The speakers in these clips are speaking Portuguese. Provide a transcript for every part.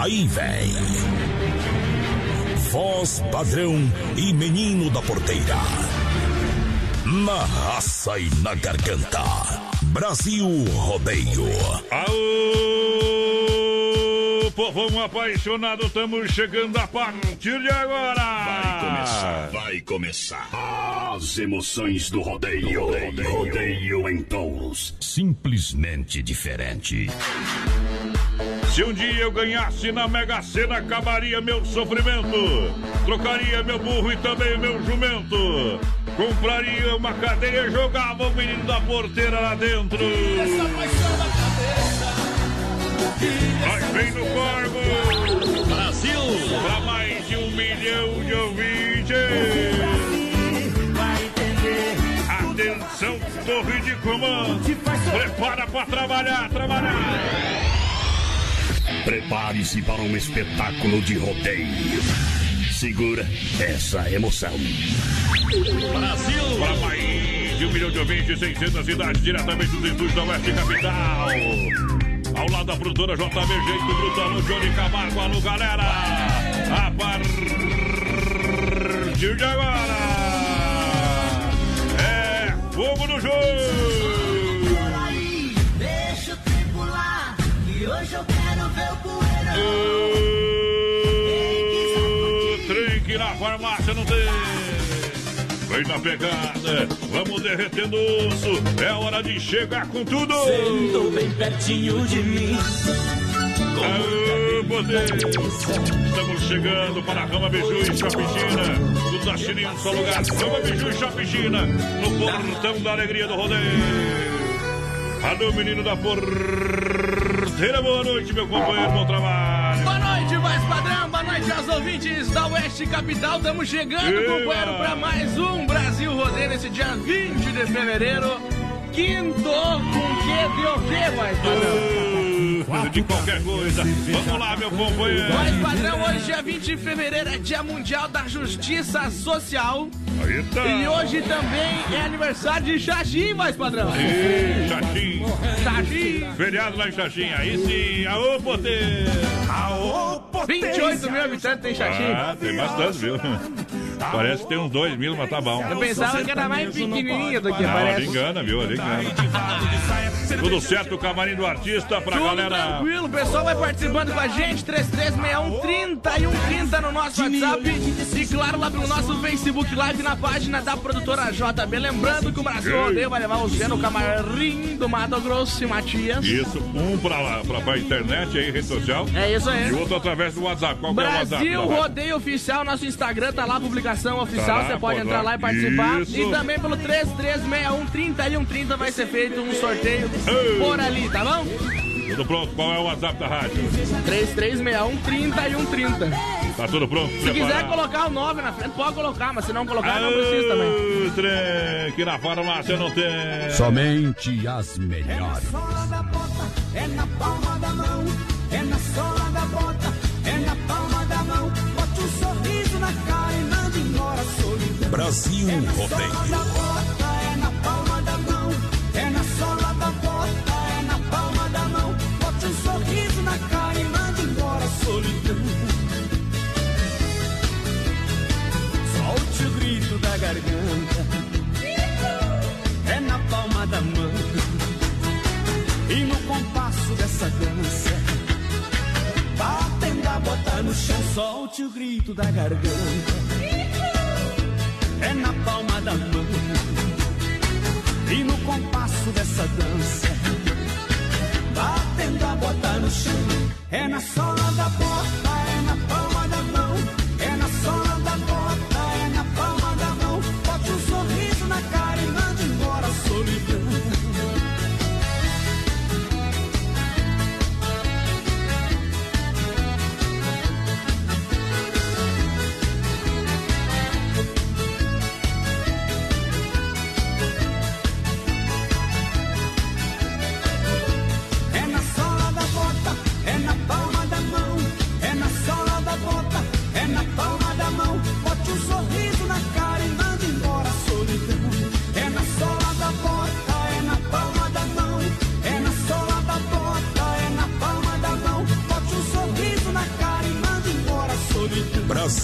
Aí vem. Voz padrão e menino da porteira. Na raça e na garganta. Brasil Rodeio. Aô, povão apaixonado, estamos chegando a partir de agora. Vai começar, vai começar. As emoções do rodeio. Rodeio, rodeio em touros. Simplesmente diferente. Se um dia eu ganhasse na Mega Sena, acabaria meu sofrimento. Trocaria meu burro e também meu jumento. Compraria uma cadeira e jogava o menino da porteira lá dentro. Mas vem no corvo. Brasil! Pra mais de um milhão de ouvintes. Atenção, torre de comando. Prepara pra trabalhar, trabalhar. Prepare-se para um espetáculo de rodeio. Segura essa emoção. Brasil! Para mais de um milhão de ouvintes, 600 cidades, diretamente dos estúdios da Oeste Capital. Ao lado da produtora JB Jeito Brutal, no Johnny Camargo. Alô, galera! A partir de agora é fogo no jogo! Hoje eu quero ver o poeirão. Trem que na farmácia não tem. Vem na pegada, vamos derretendo o osso. É hora de chegar com tudo. Sentou bem pertinho de mim. Aô, poder. Estamos chegando para a Rama Biju e Chapichina. Tudo na China em um só lugar. Rama Biju e Chapichina. No portão da alegria do rodeio. Alô, menino da Boa noite, meu companheiro. Bom trabalho. Boa noite, mais padrão. Boa noite aos ouvintes da Oeste Capital. Estamos chegando, Eba! companheiro, para mais um Brasil Rodeio nesse dia 20 de fevereiro. Quinto com que de o que, mais padrão? De qualquer coisa. Vamos lá, meu companheiro. Mais padrão, hoje, dia 20 de fevereiro, é Dia Mundial da Justiça Social. Aí tá. E hoje também é aniversário de Xaxim, mais padrão. Ih, Xaxim. Xaxim. Feriado lá em Xaxim. Aí sim. Aô, poder. Aô, 28 mil habitantes tem Xaxim. Ah, tem bastante, viu? Parece que tem uns dois mil, mas tá bom. Eu pensava que era mais pequenininha do que Não, parece. ele engana, viu? Ele engana. Tudo certo, o camarim do artista pra Tudo galera. tranquilo, o pessoal vai participando com a gente, 3361 30 e 130 no nosso WhatsApp e claro lá pelo nosso Facebook Live na página da produtora JB. Lembrando que o Brasil Rodeio vai levar você no camarim do Mato Grosso e Matias. Isso, um pra, lá, pra, pra internet aí, rede social. É isso E aí. o outro através do WhatsApp. Qual que é o WhatsApp? Brasil? Rodeio Oficial, nosso Instagram tá lá, a oficial, lá, você pode pode entrar lá. e participar. Isso. E também pelo 3361 30 e 130 vai ser feito um sorteio Ei. por ali, tá bom? Tudo pronto? Qual é o WhatsApp da rádio? 3361 30 e 130. Tá tudo pronto? Se quiser colocar o 9 na frente, pode colocar, mas se não colocar, não Aô, precisa também. trem, que na farmácia não tem. Somente as melhores. é na palma da mão. É na sola da é um e bota, é na palma da mão. É na sola da bota, é na palma da mão. Bote um sorriso na cara e mande embora a solidão. Solte o grito da garganta. É na palma da mão. E no compasso dessa dança, batendo a bota no chão, solte o grito da garganta. É na palma da mão e no compasso dessa dança. Batendo a bota no chão, é na sola da bota, é na palma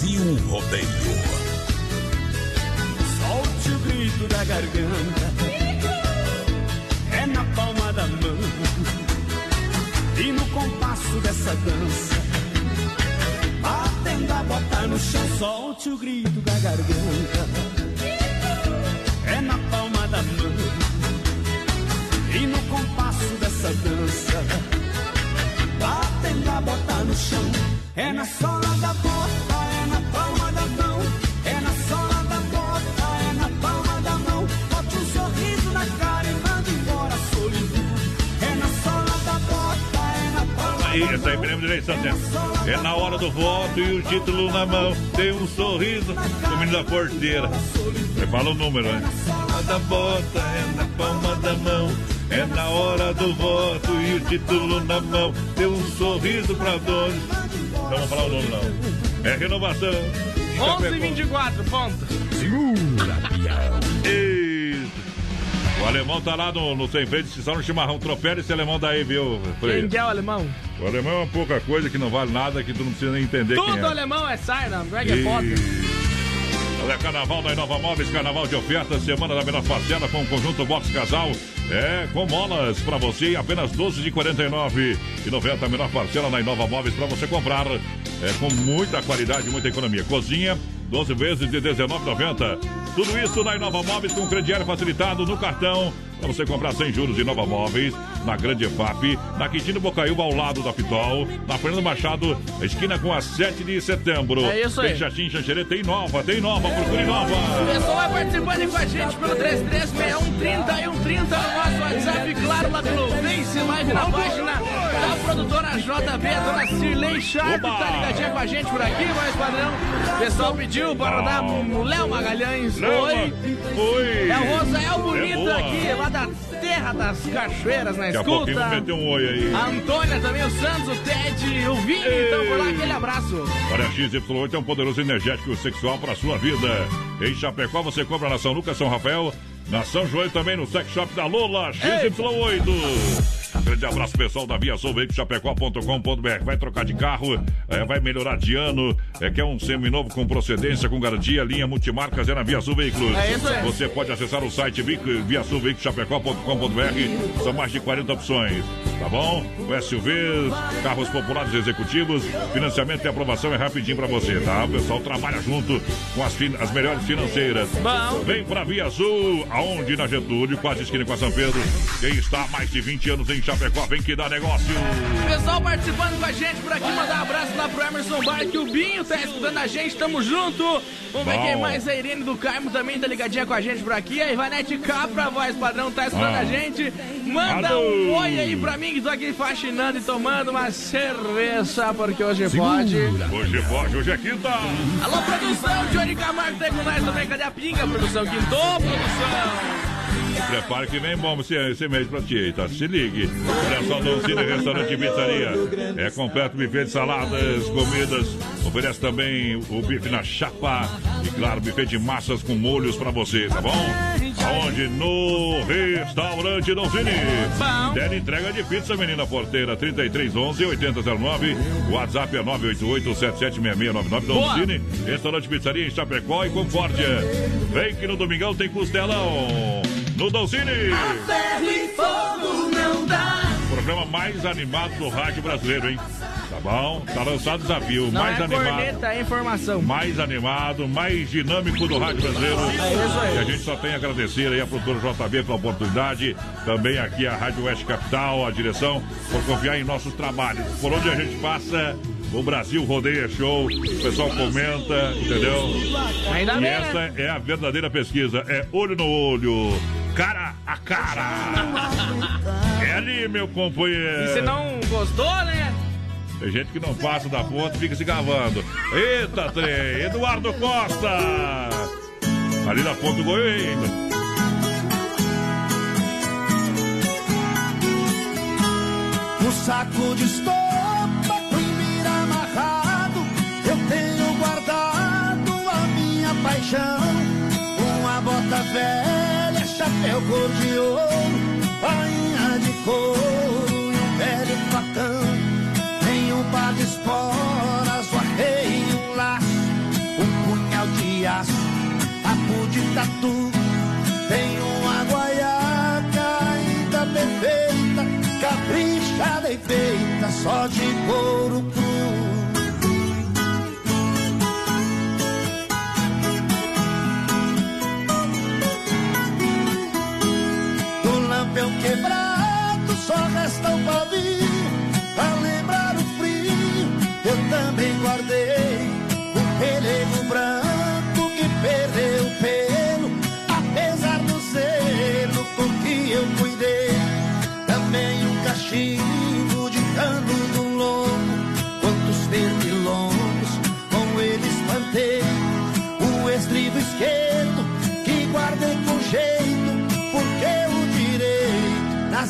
Brasil Rodeio. Solte o grito da garganta. É na palma da mão. E no compasso dessa dança. Batendo a bota no chão. Solte o grito da garganta. É na palma da mão. E no compasso dessa dança. Batendo a bota no chão. É na sola da bota, palma Aí, de eleição, né? É na hora do voto e o título na mão. Tem um sorriso do menino da porteira. Você fala o número, né? Da bota é na palma da mão. É na hora do voto e o título na mão. Tem um sorriso pra todos. Não vamos falar o nome, não. É renovação. 11 e 24, ponto. Isso. O alemão tá lá no, no sem freio, só no chimarrão. Tropela esse alemão daí, viu, Freire? Quem que é o alemão? O alemão é uma pouca coisa que não vale nada, que tu não precisa nem entender quem Tudo é. alemão é Sarna, Greg é foda. Olha, carnaval da Inova Móveis, carnaval de ofertas, semana da menor parcela com o conjunto Box Casal. É, com molas pra você apenas 12 de 49 e 90 a menor parcela na Inova Móveis pra você comprar. É, com muita qualidade, muita economia. Cozinha, 12 vezes de 19,90. Tudo isso na Inova Móveis com crediário facilitado no cartão. Pra você comprar sem juros de Nova Móveis, na Grande EFAP, na Quintino Bocaiúva, ao lado da Pitol, na Fernando Machado, esquina com a 7 de setembro. É isso aí. Tem Xanxerê, tem nova, tem nova, procure nova. O pessoal vai participando aí com a gente pelo 336130 e 130 no nosso WhatsApp, claro, lá pelo Face Live na página da produtora JB, a dona Cirlei Sharp, tá ligadinha com a gente por aqui, mais padrão. O pessoal pediu para rodar o Léo Magalhães. Oi. Oi! É o Rosael Bonito É aqui, lá da Terra das Cachoeiras, na Daqui a pouquinho vou meter um oi aí. A Antônia também, o Santos, o Ted, o Vini, então por lá, aquele abraço. Olha, a XY8 é um poderoso energético sexual para a sua vida. Em Chapecó você compra na São Lucas, São Rafael, na São João e também no sex shop da Lola XY8. Grande abraço pessoal da Via Sul, chapecó.com.br. Vai trocar de carro, é, vai melhorar de ano. É, quer um seminovo com procedência, com garantia, linha multimarcas é na Via Sul Veículos. É isso aí. Você pode acessar o site viasulveiculoschapecó.com.br. São mais de 40 opções, tá bom? O SUVs, carros populares executivos, financiamento e aprovação é rapidinho pra você, tá? O pessoal trabalha junto com as, fin- as melhores financeiras. Bom. Vem pra Via Sul, aonde na Getúlio, quase esquina com a São Pedro. Quem está há mais de 20 anos em Chapecó, vem que dá negócio. Pessoal participando com a gente por aqui, mandar um abraço lá pro Emerson Bar, que o Binho tá escutando a gente, tamo junto. Vamos ver Bom. quem mais, a Irene do Carmo também tá ligadinha com a gente por aqui. A Ivanete Capra, voz padrão, tá escutando Ah. a gente. Manda Alô. um oi aí pra mim, que tô aqui faxinando e tomando uma cerveja, porque hoje pode. Hoje pode, hoje é quinta. Alô, produção, Johnny Camargo tá aí com nós também. Cadê a pinga, produção? Quintou, produção. Prepare que vem bom esse, mês pra ti, tá? Se ligue. Olha só, Doncini Restaurante e Pizzaria. É completo buffet de saladas, comidas. Oferece também o bife na chapa. E claro, buffet de massas com molhos pra você, tá bom? Aonde? No Restaurante Doncini. Bom. Tele entrega de pizza, menina porteira, 3311 8009. WhatsApp é 988 Boa. Doncini. Restaurante Pizzaria em Chapecó e Concórdia. Vem que no domingão tem costelão. No Doncini. Ferro e fogo não dá. Programa mais animado do rádio brasileiro, hein? Tá bom, tá lançado o desafio. Não mais é animado. corneta, é informação. Mais animado, mais dinâmico do Rádio Brasileiro. É isso aí. E a gente só tem a agradecer aí a produtora JB pela oportunidade. Também aqui a Rádio Oeste Capital, a direção, por confiar em nossos trabalhos. Por onde a gente passa, o Brasil rodeia show, o pessoal comenta, entendeu? Ainda E bem, essa né? é a verdadeira pesquisa. É olho no olho, cara a cara. É ali, meu companheiro. E se não gostou, né? Tem gente que não passa da ponta e fica se gavando. Eita, trem! Eduardo Costa! Ali na ponta do gol ainda. O saco de estopa chapéu cor de ouro, bainha de couro e um velho facão. Tem um par de esporas, o arreio um laço, um punhal de aço, papo de tatu. Tem uma guaiaca ainda perfeita, caprichada e feita só de couro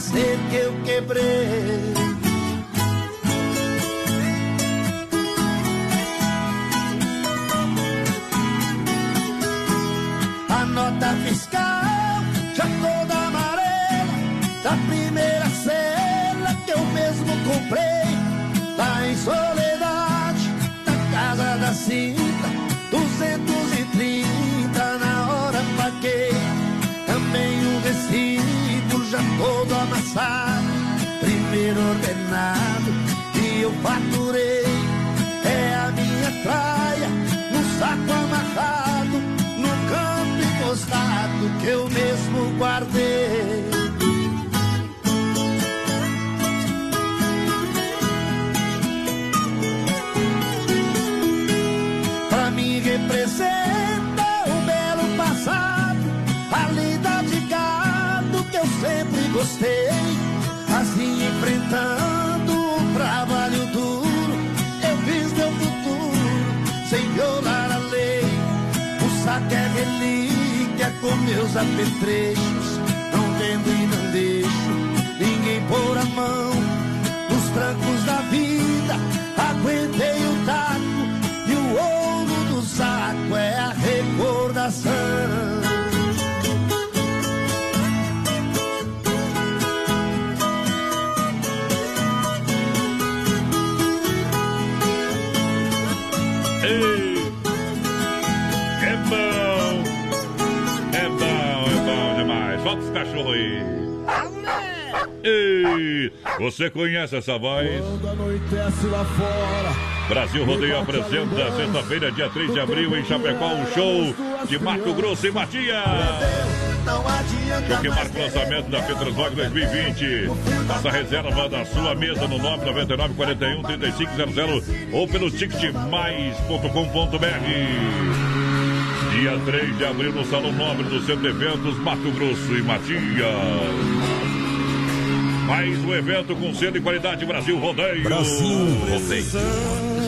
nascer que eu quebrei Primeiro ordenado que eu faturei É a minha traia no saco amarrado No campo encostado que eu mesmo guardei Pra mim representa o belo passado, a lida de gado que eu sempre gostei. Um trabalho duro, eu fiz meu futuro sem violar a lei. O saco é relíquia com meus apetrechos, não vendo e não deixo ninguém pôr a mão Você conhece essa voz? Quando anoitece lá fora. Brasil Rodeio apresenta sexta-feira, dia 3 de abril, em Chapecó, um show de Mato Grosso e Matias. Show que marca o lançamento da Petrosvog 2020. Faça reserva da sua mesa no 999 41 3500 ou pelo ticketmais.com.br. Dia 3 de abril no Salão Nobre do Centro de Eventos, Mato Grosso e Matias. Mais um evento com selo e qualidade Brasil Rodeio. Brasil Rodeio.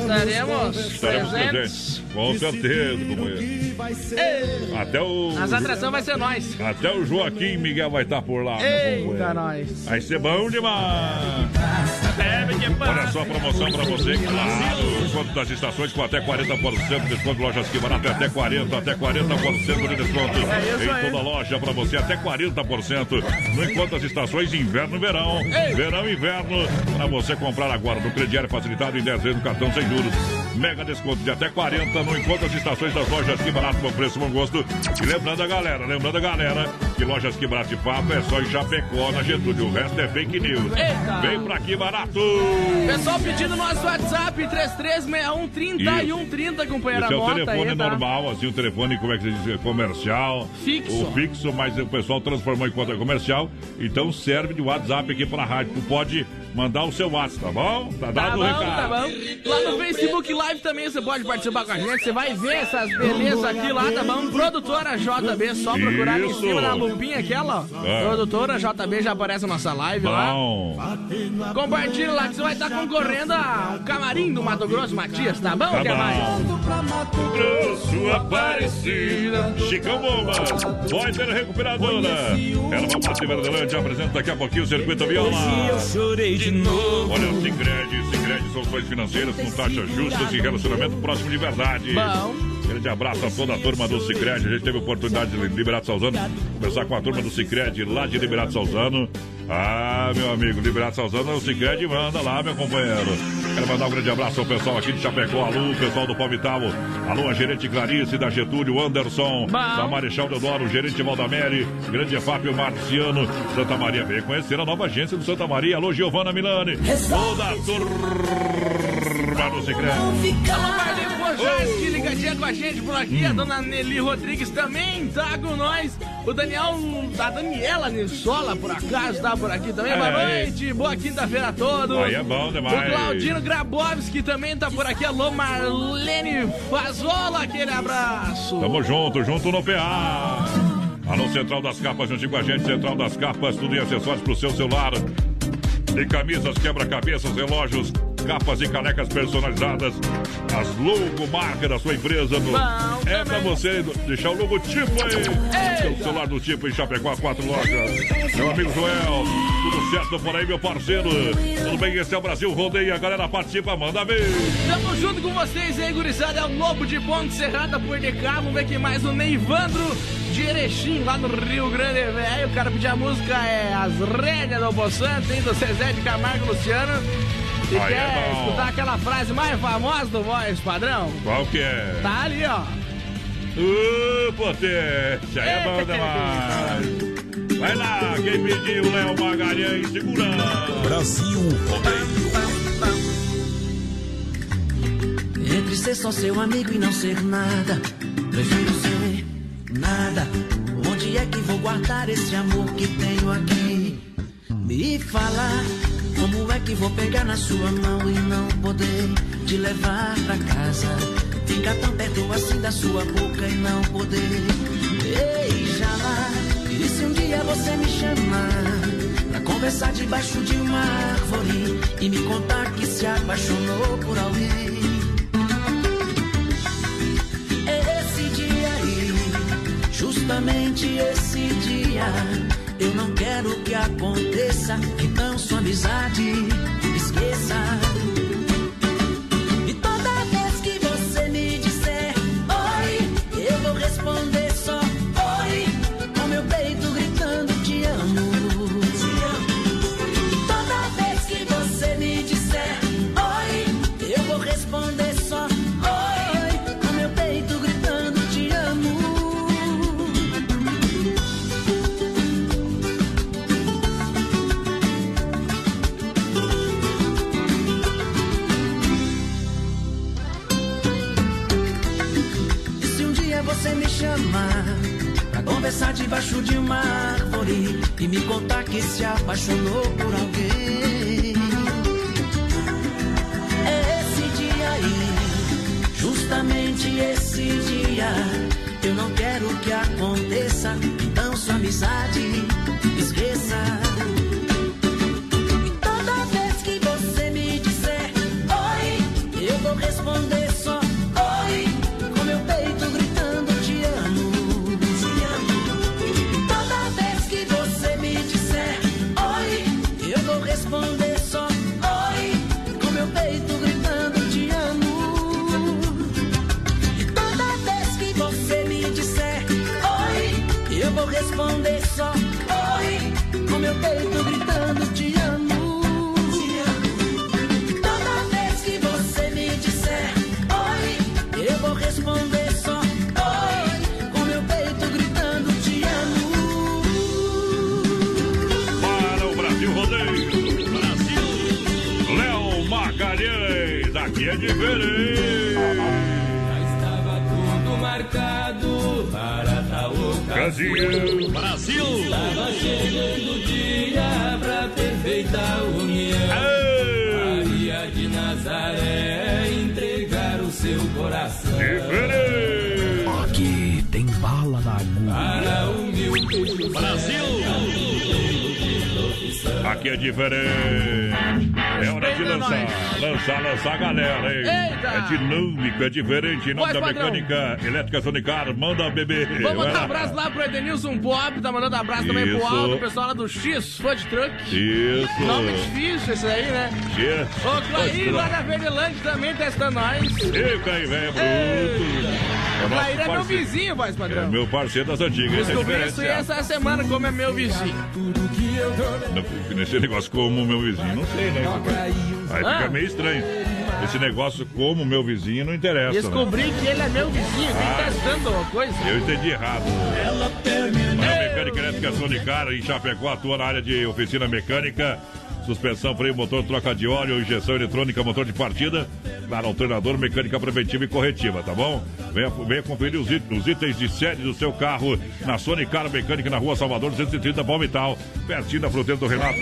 Estaremos Estaremos presentes. presentes. Com certeza, companheiro. Até o. As atrações vai ser nós. Até o Joaquim Miguel vai estar por lá. Eita, nós. Vai ser bom demais. Olha só a promoção pra você, claro. Desconto das estações com até 40% de desconto. Lojas que barato até 40%, até 40% de desconto. É em toda loja pra você, até 40%. No enquanto as estações inverno verão. Verão e inverno. Pra você comprar agora no crediário facilitado em 10 vezes no cartão sem juros. Mega desconto de até 40 no encontro das estações das lojas Que Barato, bom preço, bom gosto. E lembrando a galera, lembrando a galera que lojas Que Barato de fato é só em Chapecó, na Getúlio. O resto é fake news. Eita. Vem pra Que Barato! Pessoal pedindo nosso WhatsApp 3361 3130, companheira Esse é o telefone aí, tá? normal, assim, o telefone, como é que se diz? Comercial. Fixo. O fixo, mas o pessoal transformou em conta comercial. Então serve de WhatsApp aqui pra rádio. Tu pode mandar o seu WhatsApp, tá bom? Tá Tá dado bom, o recado. tá bom. Lá no Facebook Live também você pode participar com a gente. Você vai ver essas belezas aqui lá, tá bom? Produtora JB, só procurar ali em Isso. cima na lupinha aquela, ó. É. Produtora JB já aparece na nossa live lá. Bom, Compartilha lá que você vai estar concorrendo a um camarim do Mato Grosso Matias, tá bom? Tá Quer bom. mais? Grosso Aparecida. Chicão Bombas, Poiter Recuperadora. Ela vai partir Verdelândia, apresenta daqui a pouquinho o Circuito Viola. chorei de novo. Olha o Sicredi, Sicredi soluções financeiras com taxas justas e relacionamento próximo de verdade. Bom. Grande abraço a toda a turma do Cicred. A gente teve a oportunidade de Liberato Salzano conversar com a turma do Cicred lá de Liberato Salzano. Ah, meu amigo, Liberato Salzano, o Cicred manda lá, meu companheiro. Quero mandar um grande abraço ao pessoal aqui de Chapecó, alô, pessoal do Palmital, alô, a gerente Clarice da Getúlio, Anderson, da Marechal Deodoro, o gerente Valdamere, grande Fábio Marciano, Santa Maria, vem conhecer a nova agência do Santa Maria, alô, Giovana Milani, toda a turma do Cicred. Alô, Marlene Bojaski, ligadinha com a gente por aqui. A dona Nelly Rodrigues também tá com nós. O Daniel, a Daniela Nissola, por acaso, tá por aqui também. Boa É. noite, boa quinta-feira a todos. Aí é bom demais. O Claudino Grabowski também tá por aqui. Alô, Marlene Fazola, aquele abraço. Tamo junto, junto no PA. Alô, Central das Capas, juntinho com a gente. Central das Capas, tudo em acessórios pro seu celular. Tem camisas, quebra-cabeças, relógios, capas e canecas personalizadas. As logo marca da sua empresa. no- é pra você deixar o logotipo aí. Seu celular do tipo em Chapecó, quatro lojas. Meu amigo Joel, tudo certo por aí, meu parceiro? Tudo bem? Esse é o Brasil Rodeia. A galera participa, manda ver. Tamo junto com vocês aí, gurizada. É o Lobo de Ponte Serrada por de cá. Vamos ver quem mais. O Neivandro de Erechim, lá no Rio Grande Velho. O cara pediu a música é As Rédeas do Boçante, hein? Do Zezé de Camargo Luciano. E Aí é quer bom. escutar aquela frase mais famosa do voz padrão? Qual que é? Tá ali, ó. Uh, potência, é bom demais. Vai lá, quem pediu, Léo Magalhães, segura. Brasil Rodeio. Entre ser só seu amigo e não ser nada, prefiro ser nada. Onde é que vou guardar esse amor que tenho aqui? Me falar como é que vou pegar na sua mão e não poder te levar pra casa? Ficar tão perto assim da sua boca e não poder beijar. E se um dia você me chamar pra conversar debaixo de uma árvore e me contar que se apaixonou por alguém? Esse dia aí, justamente esse dia, eu não quero que aconteça. Então sua amizade esqueça. Conversar debaixo de uma árvore e me contar que se apaixonou por alguém? É esse dia aí, justamente esse dia, eu não quero que aconteça. Então sua amizade esqueça. É diferente. Já estava tudo marcado para tal ocasião. Brasil! Estava chegando o dia pra perfeita união. Maria de Nazaré entregar o seu coração. Diferente! Aqui tem bala na agulha. Para o meu Brasil! Aqui é diferente. É de lançar, lançar, lançar a galera, hein? Eita! É dinâmico, é diferente. Em nome Voz da padrão. mecânica elétrica Sonicar, manda bebê. Vamos mandar um abraço lá pro Edenilson Pop, tá mandando abraço também pro Isso. Aldo, pessoal lá do X Food Truck. Isso. Nome difícil esse aí, né? Yes. Ô, Clair lá da Verdelândia também testando nós. Fica aí, velho, bruto. É Clair é meu parceiro. vizinho, voz É padrão. meu parceiro das antigas. esse é Descobri isso aí diferenciado. essa semana, como é meu vizinho. Não, Nesse negócio como meu vizinho, não sei, né? Aí fica Ah. meio estranho. Esse negócio como meu vizinho não interessa. né? Descobri que ele é meu vizinho, tem testando uma coisa. Eu entendi errado. A mecânica elétrica Sonicar em Chapecó atua na área de oficina mecânica. Suspensão, freio, motor, troca de óleo, injeção eletrônica, motor de partida. Claro, alternador, mecânica preventiva e corretiva, tá bom? Venha, venha conferir os, it- os itens de série do seu carro na Sonicar Mecânica, na rua Salvador 230, Palmital, pertinho da fruteira do Renato.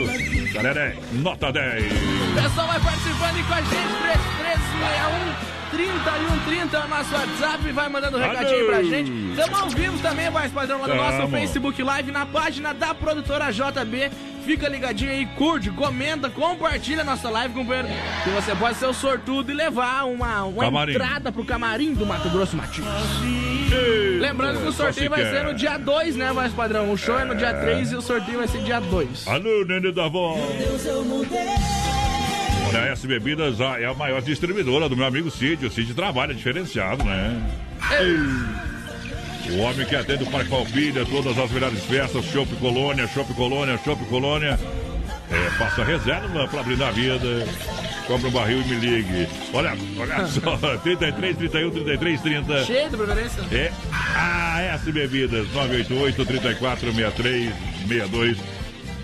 Galera, é nota 10. O pessoal vai participando com a gente, 3361 3130 é o nosso WhatsApp, vai mandando um recadinho Alô. pra gente. Estamos ao vivo também, voz padrão, lá no nosso. Facebook Live, na página da produtora JB. Fica ligadinho aí, curte, comenta, compartilha a nossa live, companheiro. Que você pode ser o sortudo e levar uma, uma Camarim. entrada pro camarim do Mato Grosso Matinho. Ei, Lembrando que o sorteio se vai ser no dia 2, né, voz padrão? O show é no dia 3 e o sorteio vai ser dia 2. Alô, Nenê da Voz. Olha, a S Bebidas ah, é a maior distribuidora do meu amigo Cid. O Cid trabalha diferenciado, né? Ei. O homem que atende o Parque Palpilha, todas as melhores festas, Chopp Colônia, Chopp Colônia, Chopp Colônia. É, faça reserva pra brindar a vida. Compre um barril e me ligue. Olha, olha só, 33, 31, 33, 30. Cheio de preferência. É a S Bebidas, 988 34 63 62.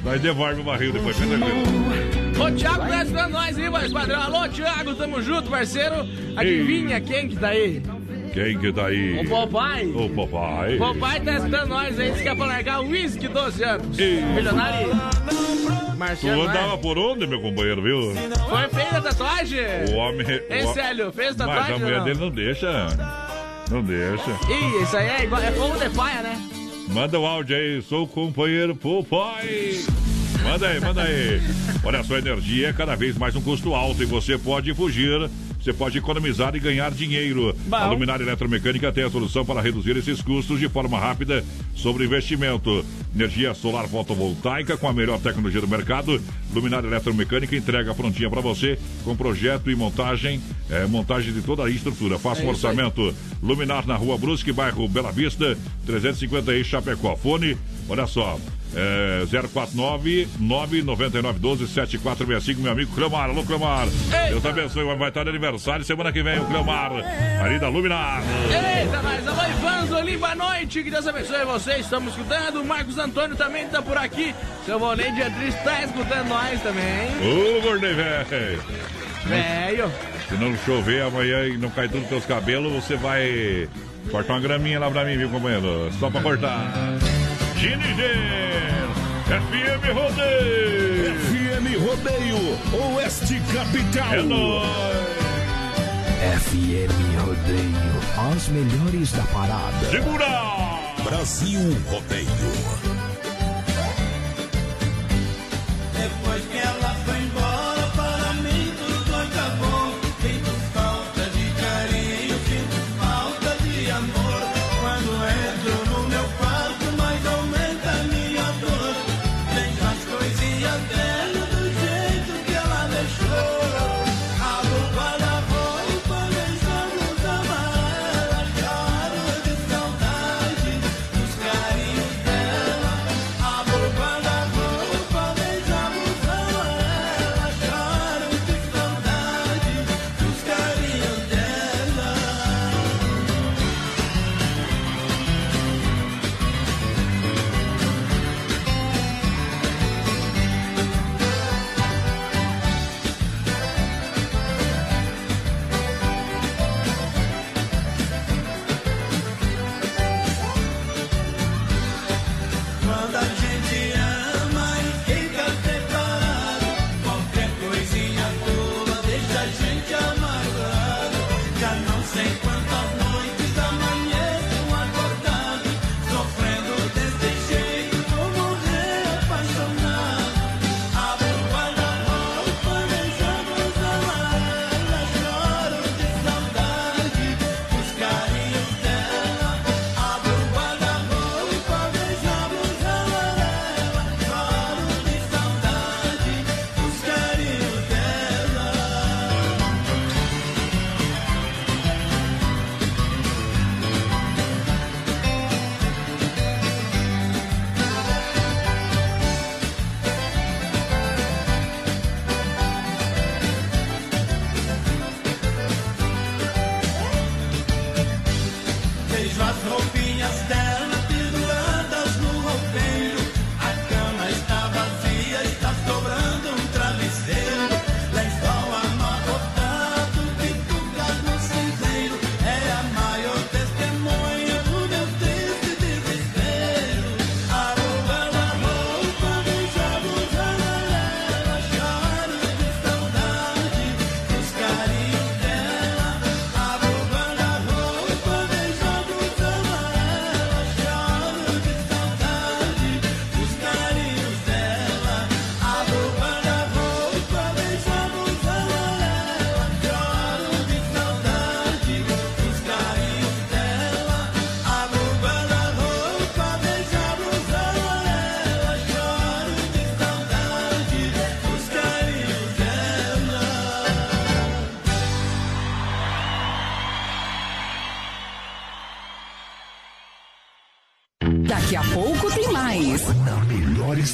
Nós devolve o barril depois, fica tranquilo. Ô, Thiago, tá ajudando nós aí, voz padrão. Alô, Thiago, tamo junto, parceiro. Adivinha quem que tá aí? Quem que tá aí? O papai. O papai. O papai tá ajudando nós aí, disse que é pra largar o uísque 12 anos. Ei. Milionário. Tu Marciano, andava vai. por onde, meu companheiro, viu? Foi feita a tatuagem? O homem. Ei, o ho- Célio, fez Mas tatuagem a ou mulher não? dele não deixa. Não deixa. Ih, isso aí é igual, é fogo de paia, né? Manda o áudio aí, sou o companheiro papai. Manda aí, manda aí. Olha só, a energia é cada vez mais um custo alto e você pode fugir. Você pode economizar e ganhar dinheiro. Bom. A Luminária Eletromecânica tem a solução para reduzir esses custos de forma rápida sobre investimento. Energia solar fotovoltaica com a melhor tecnologia do mercado. Luminária Eletromecânica entrega prontinha para você com projeto e montagem, é, montagem de toda a estrutura. Faça um É aí. orçamento. Luminar na Rua Brusque, bairro Bela Vista, 350 aí, Chapecó. Fone, olha só. É, 049 999 12 7465, meu amigo Cleomar. Alô, Cleomar. Deus abençoe. Vai estar de aniversário semana que vem, o Cleomar. Ali da Luminar. Eita, nós, alô, Ivanzo, boa noite, que Deus abençoe vocês, estamos escutando, o Marcos Antônio também tá por aqui, seu Volney Beatriz tá escutando nós também, Ô, gordei, velho. velho, Se não chover amanhã e não cair tudo nos teus cabelos, você vai cortar uma graminha lá pra mim, viu, companheiro? Só pra cortar. Giniger, FM Rodeio. FM Rodeio, Oeste Capital. É nóis. FM Rodeio, as melhores da parada. Segura! Brasil Rodeio.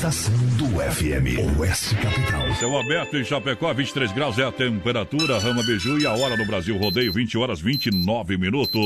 Estação do FM, Oeste Capital. Céu aberto em Chapecó, 23 graus é a temperatura, Rama Beiju e a hora no Brasil Rodeio, 20 horas 29 minutos.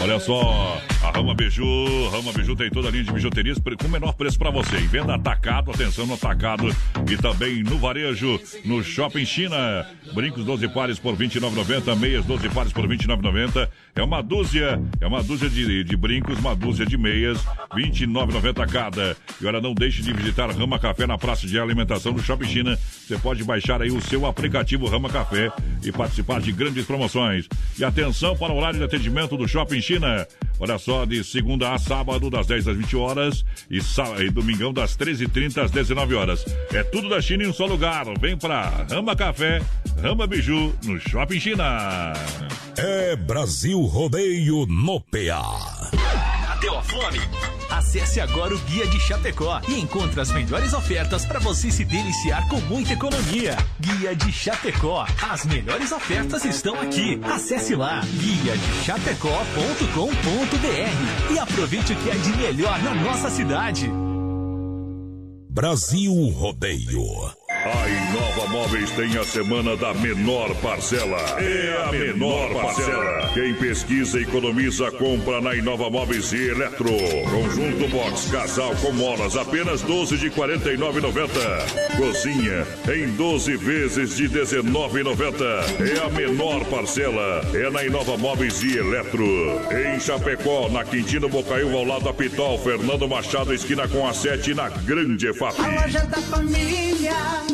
Olha só, a Rama Beiju, Rama Beiju tem toda a linha de bijuterias com o menor preço para você. Em venda atacado, atenção no atacado e também no varejo, no Shopping China. Brincos 12 pares por 29,90, meias 12 pares por 29,90. É uma dúzia, é uma dúzia de, de brincos, uma dúzia de meias meias, R$ 29,90 cada. E olha, não deixe de visitar Rama Café na Praça de Alimentação do Shopping China. Você pode baixar aí o seu aplicativo Rama Café e participar de grandes promoções. E atenção para o horário de atendimento do Shopping China. Olha só, de segunda a sábado, das 10 às 20 horas e, e domingão das 13h30 às 19 horas. É tudo da China em um só lugar. Vem para Rama Café, Rama Biju, no Shopping China. É Brasil Rodeio no PA. Teofone. Acesse agora o Guia de Chapecó e encontre as melhores ofertas para você se deliciar com muita economia. Guia de Chapecó. As melhores ofertas estão aqui. Acesse lá guia de chapecó.com.br e aproveite o que é de melhor na nossa cidade. Brasil Rodeio. A Inova Móveis tem a semana da menor parcela. É a menor parcela. Quem pesquisa e economiza, compra na Inova Móveis e Eletro. Conjunto box casal com molas, apenas 12 de 49,90. Cozinha em 12 vezes de 19,90. É a menor parcela. É na Inova Móveis e Eletro. Em Chapecó, na Quintino Bocaiúva, ao lado da Pitol, Fernando Machado, esquina com a 7, na Grande EFAP. A loja da família.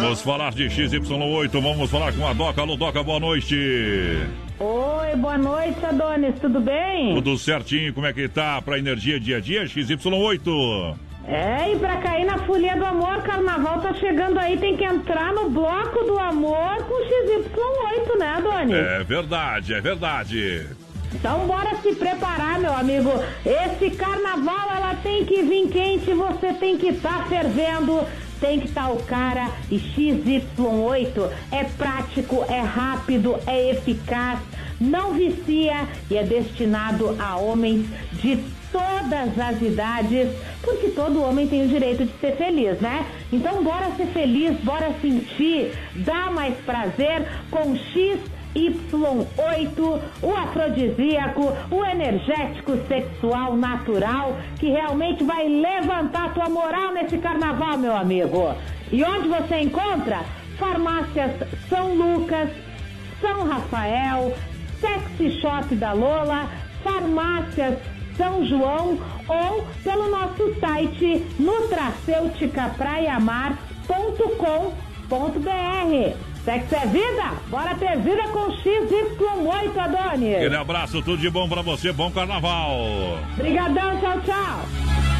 Vamos falar de XY8, vamos falar com a Doca. Alô, Doca, boa noite. Oi, boa noite, Adonis, tudo bem? Tudo certinho, como é que tá pra energia dia a dia? XY8. É, e pra cair na folia do amor, carnaval tá chegando aí, tem que entrar no bloco do amor com XY8, né, Adonis? É verdade, é verdade. Então bora se preparar, meu amigo. Esse carnaval ela tem que vir quente, você tem que estar fervendo. Tem que estar o cara e XY8 é prático, é rápido, é eficaz. não vicia e é destinado a homens de todas as idades, porque todo homem tem o direito de ser feliz, né? Então bora ser feliz, bora sentir, dá mais prazer com X Y8, o afrodisíaco, o energético sexual natural, que realmente vai levantar tua moral nesse carnaval, meu amigo. E onde você encontra? Farmácias São Lucas, São Rafael, Sexy Shop da Lola, Farmácias São João ou pelo nosso site nutracêuticapraiamar.com.br. Sexo é vida? Bora ter vida com XY8, Adonis. Aquele abraço, tudo de bom pra você, bom carnaval. Obrigadão, tchau, tchau.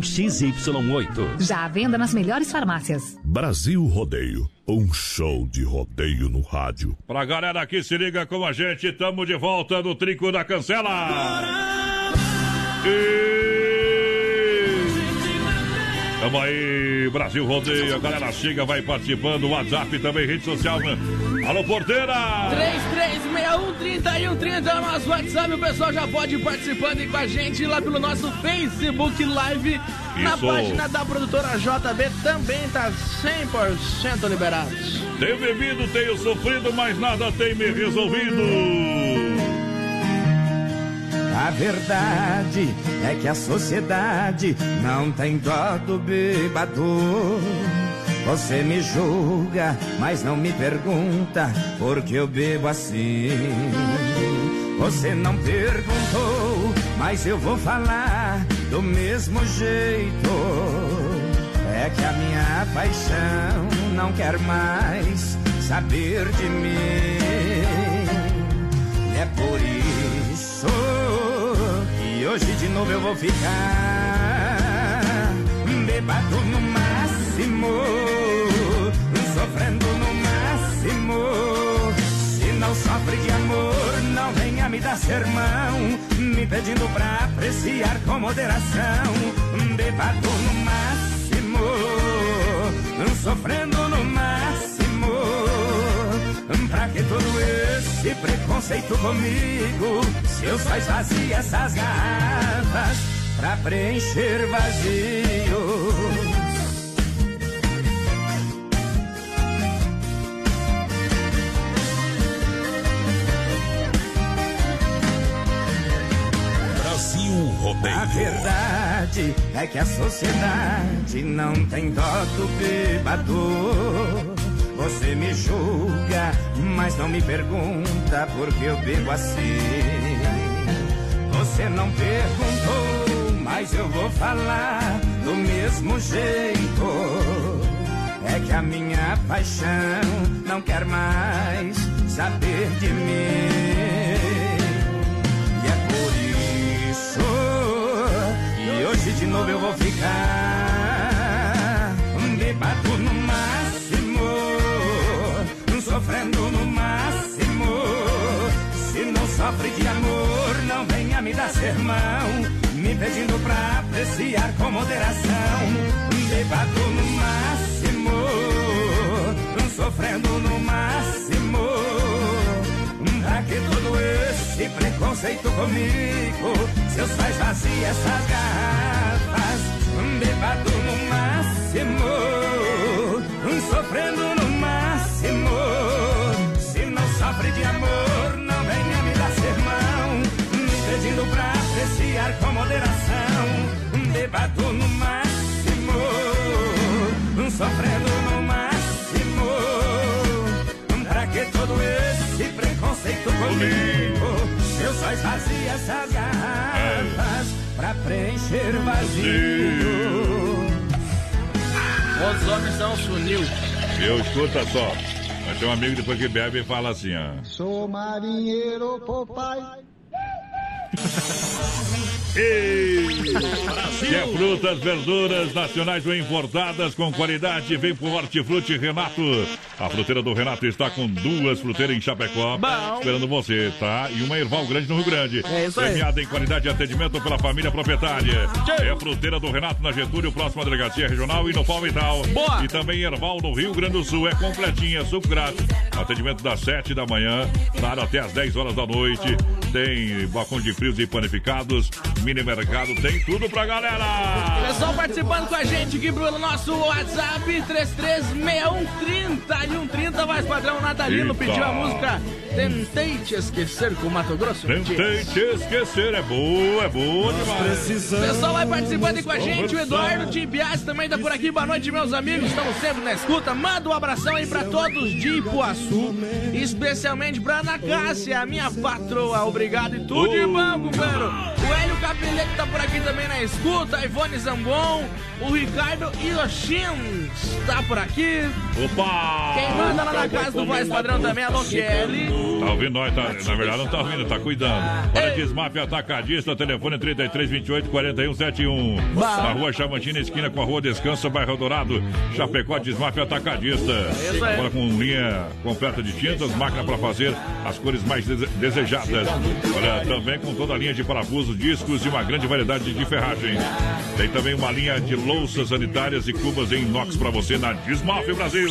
XY8. Já à venda nas melhores farmácias. Brasil Rodeio. Um show de rodeio no rádio. Pra galera que se liga com a gente, tamo de volta no Trinco da Cancela. E... Tamo aí, Brasil Rodeio. A galera chega, vai participando. WhatsApp também, rede social. né? Alô, porteira! 33613130 é o nosso WhatsApp. O pessoal já pode ir participando aí com a gente lá pelo nosso Facebook Live. Na Isso. página da produtora JB também tá 100% liberados. Tenho bebido, tenho sofrido, mas nada tem me resolvido. A verdade é que a sociedade não tem dó do bêbado. Você me julga, mas não me pergunta por que eu bebo assim. Você não perguntou, mas eu vou falar do mesmo jeito. É que a minha paixão não quer mais saber de mim. É por isso que hoje de novo eu vou ficar bebado no máximo, sofrendo no máximo. Se não sofre de amor, não venha me dar sermão, me pedindo pra apreciar com moderação. Bebado no máximo, sofrendo no máximo. Pra que todo esse preconceito comigo? Se eu só esvazio essas garrafas pra preencher vazios. Brasil A Rodeio. verdade é que a sociedade não tem dó do bêbado. Você me julga, mas não me pergunta por que eu bebo assim. Você não perguntou, mas eu vou falar do mesmo jeito. É que a minha paixão não quer mais saber de mim. Hoje de novo eu vou ficar bebado no máximo, sofrendo no máximo. Se não sofre de amor, não venha me dar sermão, me pedindo pra apreciar com moderação. Bebado no máximo, sofrendo no máximo. Pra que todo esse preconceito comigo? Se eu só essas garrafas, bebado no máximo, sofrendo no máximo. Se não sofre de amor, não venha me dar sermão, me pedindo pra apreciar com moderação. Bebado no máximo, sofrendo no máximo. Pra que todo esse preconceito comigo? Eu só esvazio essas garrafas pra preencher vazio. Os homens são sunil. Eu escuta só. Nós tem um amigo depois que bebe e fala assim, ó. Sou marinheiro, papai. Ei! Quer frutas, verduras nacionais ou importadas com qualidade? Vem pro Hortifruti Renato. A fruteira do Renato está com duas fruteiras em Chapecó. Bom. Esperando você, tá? E uma Erval Grande no Rio Grande. É isso aí. Premiada em qualidade de atendimento pela família proprietária. É a fruteira do Renato na Getúlio, próxima delegacia regional e no Palmital. Boa. E também Erval no Rio Grande do Sul. É completinha, suco grátis. Atendimento das 7 da manhã, claro, até as 10 horas da noite. Tem balcão de frios e panificados, mini mercado, tem tudo pra galera. Pessoal participando com a gente aqui pelo nosso WhatsApp 336130 e 130, mais padrão Natalino Eita. pediu a música Tentei Te Esquecer com Mato Grosso. Tentei te esquecer, é boa, é boa demais. O pessoal vai participando aí com a gente. O Eduardo Tibias também tá por aqui. Boa noite, meus amigos. Estamos sempre na escuta. Manda um abração aí pra todos de Ipuaçu. Especialmente pra Ana Cássia, a minha patroa. Obrigado e tudo de bom, companheiro. O Hélio Capelete tá por aqui também na escuta. A Ivone Zambon. O Ricardo Ioshin tá por aqui. Opa! Quem manda lá na casa do Voz Padrão também, alô Kelly. Tá ouvindo nós? Tá, na verdade não tá ouvindo, tá cuidando. Olha, Desmaf Atacadista, telefone 3328 4171. Na rua Chamantina, esquina com a rua Descanso, bairro Dourado. Chapecó, Desmaf Atacadista. Agora com linha completa de tintas, máquina para fazer as cores mais dese- desejadas. Olha, também com toda a linha de parafusos, discos e uma grande variedade de ferragens. Tem também uma linha de louças sanitárias e cubas em inox para você na Desmaf Brasil.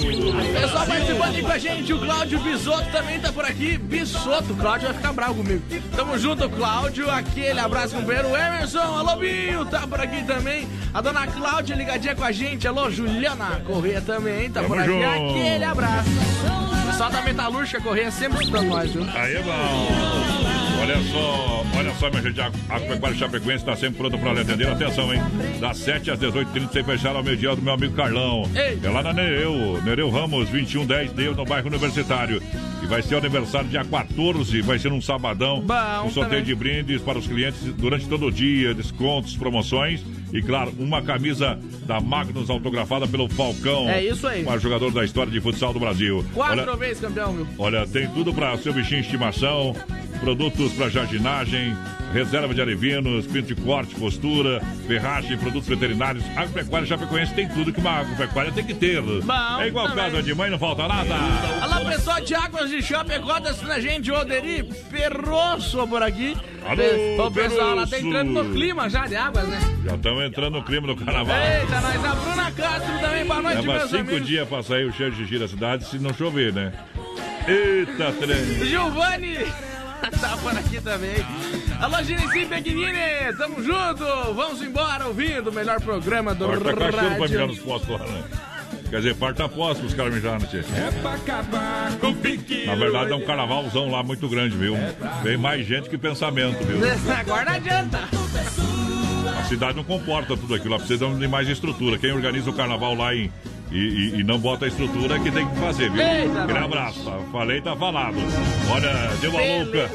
Pessoal participando aí com a gente, o Cláudio Bisotto também tá por aqui. Bisotto, o Cláudio vai ficar bravo comigo. Tamo junto, Cláudio. Aquele abraço, companheiro. O Emerson, alô, Binho, tá por aqui também. A dona Cláudia ligadinha com a gente. Alô, Juliana Corrêa também tá por Tamo aqui. junto. Aquele abraço. O pessoal da Metalúrgica Corrêa sempre escutando nós, viu? Aí é bom. Olha só, olha só, minha gente, a Agropecuária Chapecoense está sempre pronta para lhe atender. Atenção, hein? Das 7 às 18h30, sem fechar ao meio-dia do meu amigo Carlão. Ei. É lá na Nereu, Nereu Ramos, 2110 Deu, no bairro Universitário. E vai ser o aniversário dia 14, vai ser um sabadão. Bom, um sorteio também. de brindes para os clientes durante todo o dia, descontos, promoções. E claro, uma camisa da Magnus autografada pelo Falcão. É isso aí. maior jogador da história de futsal do Brasil. Quatro Olha, vezes campeão, viu? Olha, tem tudo para seu bichinho de estimação, produtos para jardinagem, reserva de alevinos, pinto de corte, postura, ferragem, produtos veterinários. Agropecuária Chapecoense tem tudo que uma agropecuária tem que ter. Bom, é igual casa de mãe, não falta nada. Alô, pessoal de Águas de Chapecó, assistindo a gente, Oderi Perrosso por aqui. Alô, o pessoal lá tá entrando no clima já de águas, né? Já estamos entrando no clima do carnaval. Eita, nós, a Bruna Castro também, boa noite, Leva meus cinco amigos. dias para sair o cheiro de giro da cidade se não chover, né? Eita, trem. Giovanni tá por aqui também. Alô, Genesi Pequenine, tamo junto. Vamos embora ouvindo o melhor programa do Parta cachorro pra mijar rádio. nos postos lá, né? Quer dizer, parta posto pros caras mijar, né, tia? É pra acabar com o pique. Na verdade é um carnavalzão lá muito grande, viu? Vem mais gente que pensamento, viu? Agora não adianta. A cidade não comporta tudo aquilo, lá precisa de mais estrutura. Quem organiza o carnaval lá em, e, e- e não bota a estrutura que tem que fazer, viu? Nós. abraço, tá? falei, tá falado. Olha, deu uma louca.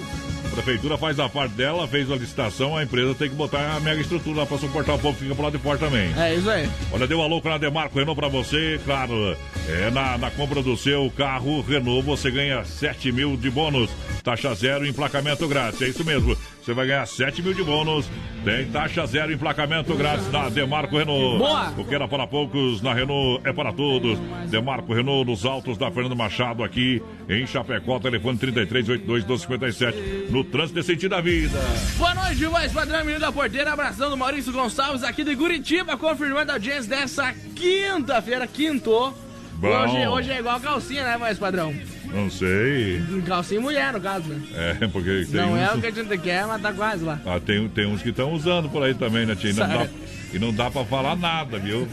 A prefeitura faz a parte dela, fez a licitação, a empresa tem que botar a mega estrutura lá pra suportar o povo que fica pro lado de fora também. É isso aí. Olha, deu a louca na Demarco Renault pra você, claro. É na, na compra do seu carro Renault você ganha 7 mil de bônus. Taxa zero, emplacamento grátis. É isso mesmo. Você vai ganhar 7 mil de bônus. Tem taxa zero, emplacamento grátis na Demarco Renault. Boa. O que era para poucos, na Renault é para todos. Demarco Renault nos altos da Fernando Machado aqui em Chapecó. Telefone 3382 1257. No trânsito de sentido da vida. Boa noite, voz padrão, menino da porteira. Abração do Maurício Gonçalves aqui de Curitiba, confirmando a audiência dessa quinta-feira, quinto. Bom. Hoje, hoje é igual calcinha, né, voz padrão? Não sei. Calcinha e mulher, no caso, né? É, porque tem Não é uns- o que a gente quer, mas tá quase lá. Ah, tem, tem uns que estão usando por aí também, né, tia? E não, dá, e não dá pra falar nada, viu?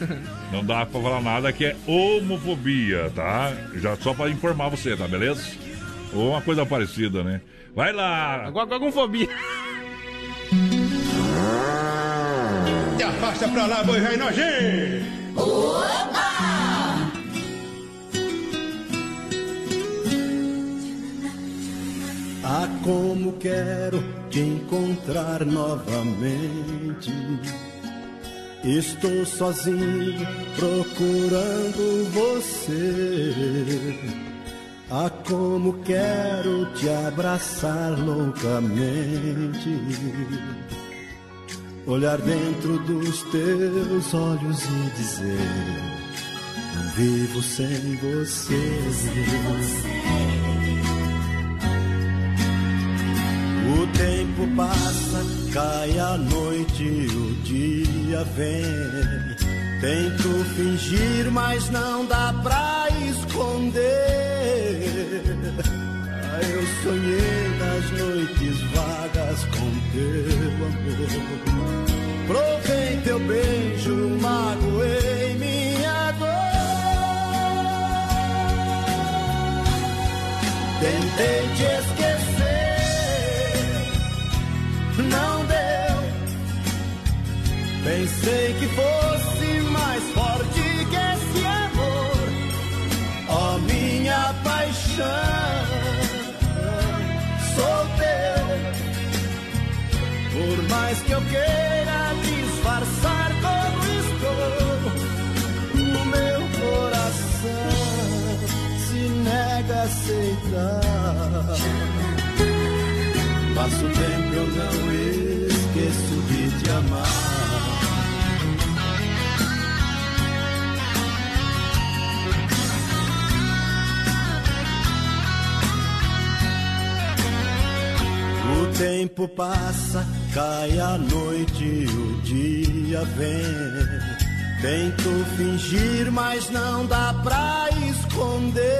Não dá pra falar nada que é homofobia, tá? Já só pra informar você, tá beleza? Ou uma coisa parecida, né? Vai lá! Agora com fobia. Te afasta pra lá, boi rei nojento. Ah, como quero te encontrar novamente. Estou sozinho procurando você. Ah, como quero te abraçar loucamente, olhar dentro dos teus olhos e dizer: Não vivo sem você. O tempo passa, cai a noite, o dia vem. Tento fingir, mas não dá pra esconder. Ah, eu sonhei nas noites vagas com teu amor. Provei teu beijo, magoei minha dor. Tentei te esquecer, não deu. Pensei que fosse mais forte que esse amor, ó minha paixão. Sou teu, por mais que eu queira disfarçar como estou, o meu coração se nega a aceitar. Passo tempo eu não esqueço de te amar. O tempo passa, cai a noite, o dia vem. Tento fingir, mas não dá pra esconder.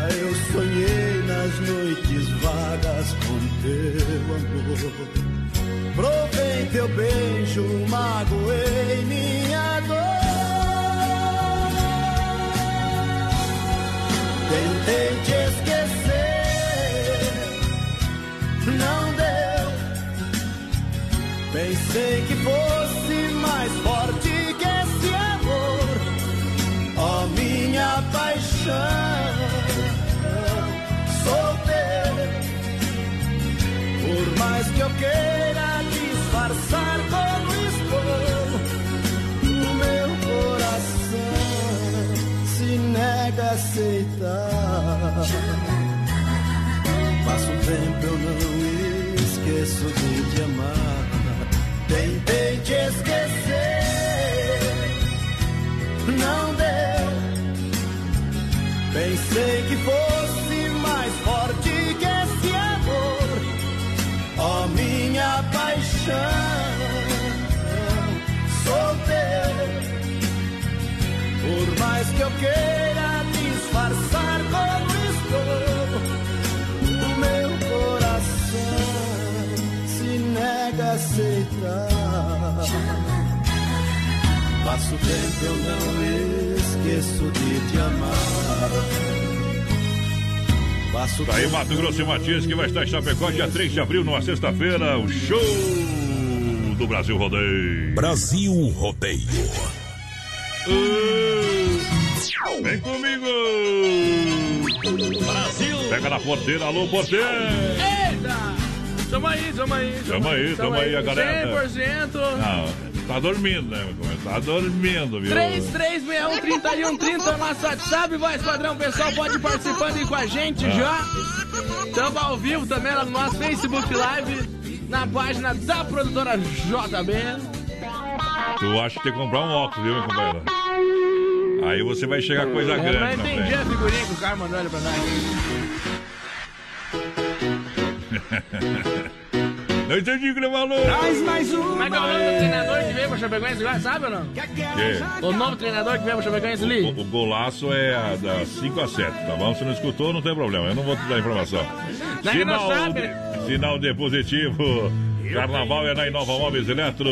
Ah, eu sonhei nas noites vagas com teu amor. Provei teu beijo, magoei minha dor. Tentei te esquecer, não deu. Pensei que fosse mais forte que esse amor, ó minha paixão. Mais que eu queira disfarçar como estou, o meu coração se nega a aceitar. Passo tempo eu não esqueço de te Passo tempo eu não esqueço de te amar. Passo Tá aí Mato Grosso e Matias que vai estar em Chapecó dia 3 de abril, numa sexta-feira, o show do Brasil Rodeio. Brasil Rodeio. Uh, vem comigo! Brasil! Pega na porteira, alô porteira! Eita! Tamo aí, tamo aí. Tamo aí, tamo aí, a galera. 100%. Não, tá dormindo, né? Tá dormindo, viu? 3361 3130 nosso WhatsApp, voz padrão, pessoal pode ir participando aí com a gente Ah. já. Estamos ao vivo também lá no nosso Facebook Live, na página da produtora JB. Tu acha que tem que comprar um óculos, viu, meu companheiro? Aí você vai chegar coisa Eu grande não na entendi a figurinha que o cara mandou ali pra nós. Não entendi o que ele falou. Traz mais um. Como é que é o nome do treinador que veio pra Chapecoense agora, sabe ou não? Que? O novo treinador que veio pra Chapecoense ali? O, o golaço é a da 5 a 7, tá bom? Se não escutou, não tem problema. Eu não vou te dar informação. É Sinal, sabe. de, sinal de positivo. Carnaval é na Inova Móveis Eletro.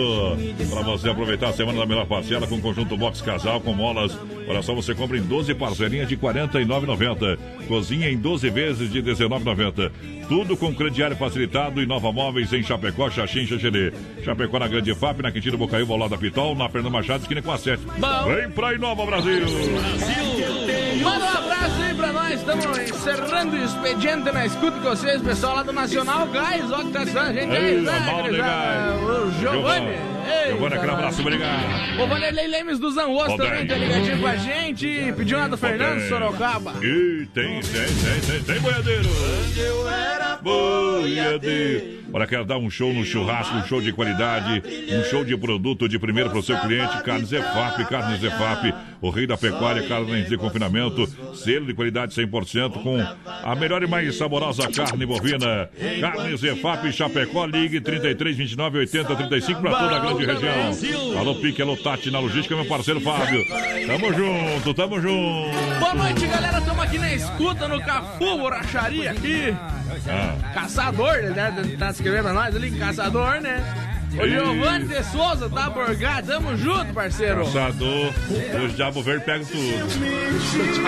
Para você aproveitar a semana da melhor parcela com conjunto box casal com molas. Olha só, você compra em 12 parcelinhas de R$ 49,90. Cozinha em 12 vezes de R$ 19,90. Tudo com crediário facilitado. Inova Móveis em Chapecó, Xaxim, Xaxerê. Chapecó na Grande FAP, na Quintino Bocaiúva, ao lado da Pitol, na Fernando Machado, esquina com a 7. Bom. Vem pra Inova Brasil! Manda um abraço aí pra nós, estamos encerrando o expediente na escuta com vocês, pessoal lá do Nacional. Gás, ó que tá assistindo a gente aí, né. O Giovanni, Giovanni. Giovana, aquele abraço, obrigado. O Vanderlei Lemes do Zanroso Ô, também tá ligadinho com a gente. Pediu uma do Fernando. Sorocaba. Ih, tem, tem, tem, tem, tem boiadeiro. Eu era Boiadeiro. Olha, quero dar um show no churrasco, um show de qualidade, um show de produto de primeiro para o seu cliente. Carnes EFAP, Carnes EFAP, o rei da pecuária, carnes de confinamento, selo de qualidade 100% com a melhor e mais saborosa carne bovina. Carnes EFAP, Chapecó, ligue 33 29 80 35 para toda a grande região. Alô, Pique, alô, Tati na logística, meu parceiro Fábio. Tamo junto, tamo junto. Boa noite, galera. Estamos aqui na escuta no Cafu Borracharia aqui. Ah. Caçador, né? Tá escrevendo a nós ali, caçador, né? O. Giovanni de Souza tá borgado. Tamo junto, parceiro. Caçador, os diabo verde pega tudo.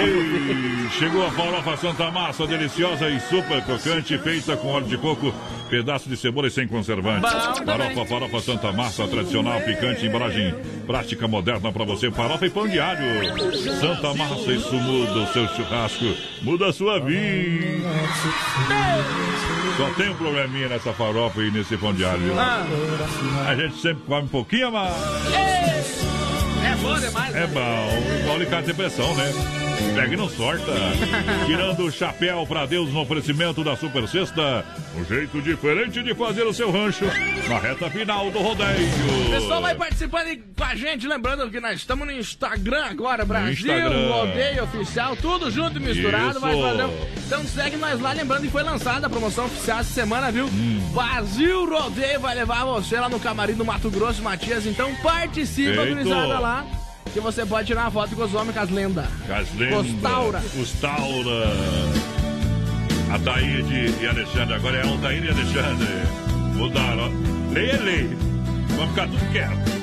E chegou a farofa Santa Massa, deliciosa e super crocante, feita com óleo de coco, pedaço de cebola e sem conservante. Bom. Farofa, farofa Santa Massa, tradicional, picante, embalagem prática, moderna pra você. Farofa e pão de alho. Santa Massa, isso muda o seu churrasco, muda a sua vida. Só tem um probleminha nessa farofa e nesse pão de alho. viu? Ah. A gente sempre come um pouquinho, mas... É bom demais. É bom, igual ligar de pressão, né? Pega e não sorta. Tirando o chapéu pra Deus no oferecimento da Super Sexta. Um jeito diferente de fazer o seu rancho na reta final do rodeio. O pessoal vai participando com a gente, lembrando que nós estamos no Instagram agora, Brasil, Instagram. Rodeio Oficial, tudo junto e misturado. Vai fazer... Então segue nós lá, lembrando que foi lançada a promoção oficial essa semana, viu? Hum. Brasil Rodeio vai levar você lá no camarim do Mato Grosso, Matias. Então participa, Feito. gurizada lá, que você pode tirar uma foto com os homens, com as lendas. As lendas. Os Taura. Os Taura. Ataíde e Alexandre. Agora é Altaíde e Alexandre. Mudaram. Lei é lei. Vamos ficar tudo quieto.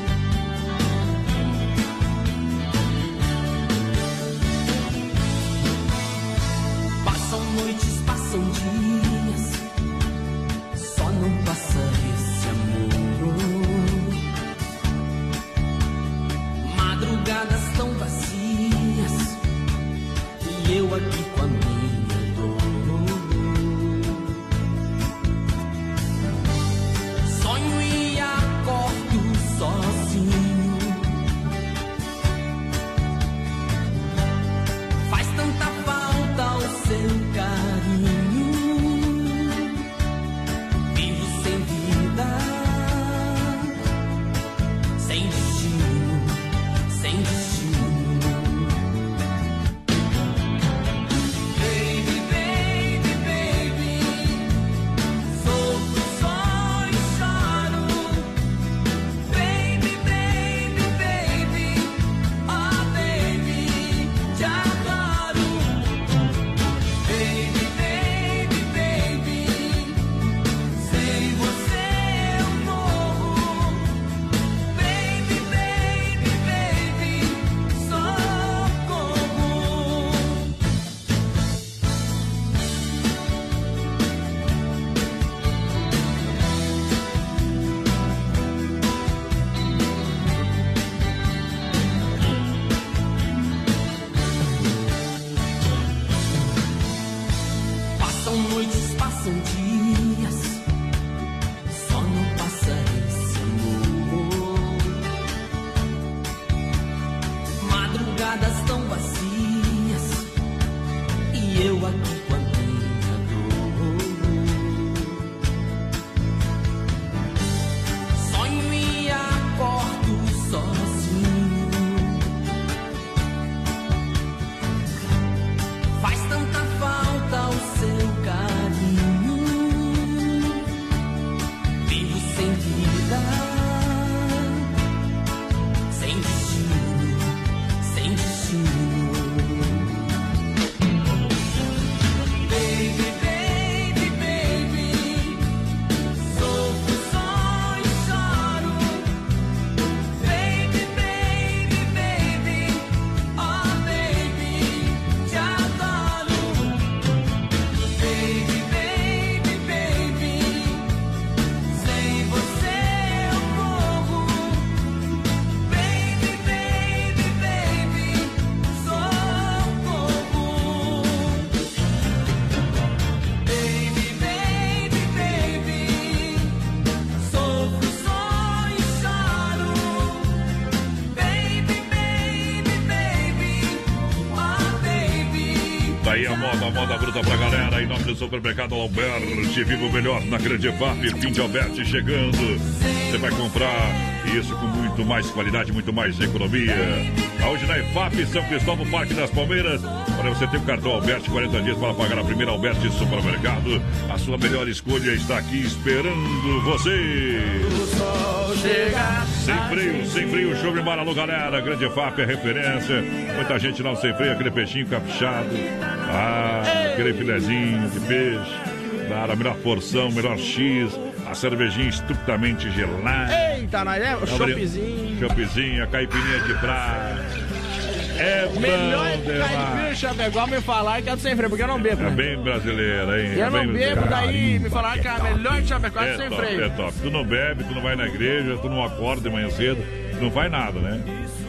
Do supermercado Alberti, viva o melhor na grande FAP. Fim de Alberti chegando. Você vai comprar isso com muito mais qualidade, muito mais economia. Hoje na EFAP, São Cristóvão, Parque das Palmeiras. Para você ter o cartão Alberti, 40 dias para pagar a primeira Alberti Supermercado. A sua melhor escolha está aqui esperando você. Sem freio, sem freio, show de Maralu, galera. Grande FAP é referência. Muita gente no sem freio, aquele peixinho caprichado. Ah, aquele filezinho de peixe. Dar a melhor porção, melhor X. A cervejinha estupidamente gelada. Eita, nós é o choppzinho. Choppzinho, a caipirinha de prato. É Melhor demais. caipira Chapecó me falaram que é do sem freio, porque eu não bebo, É né? bem brasileira, hein? Eu é não bebo, daí me falaram que é a melhor de Chapecó é É do sem top, freio. é top. Tu não bebe, tu não vai na igreja, tu não acorda de manhã cedo, tu não faz nada, né?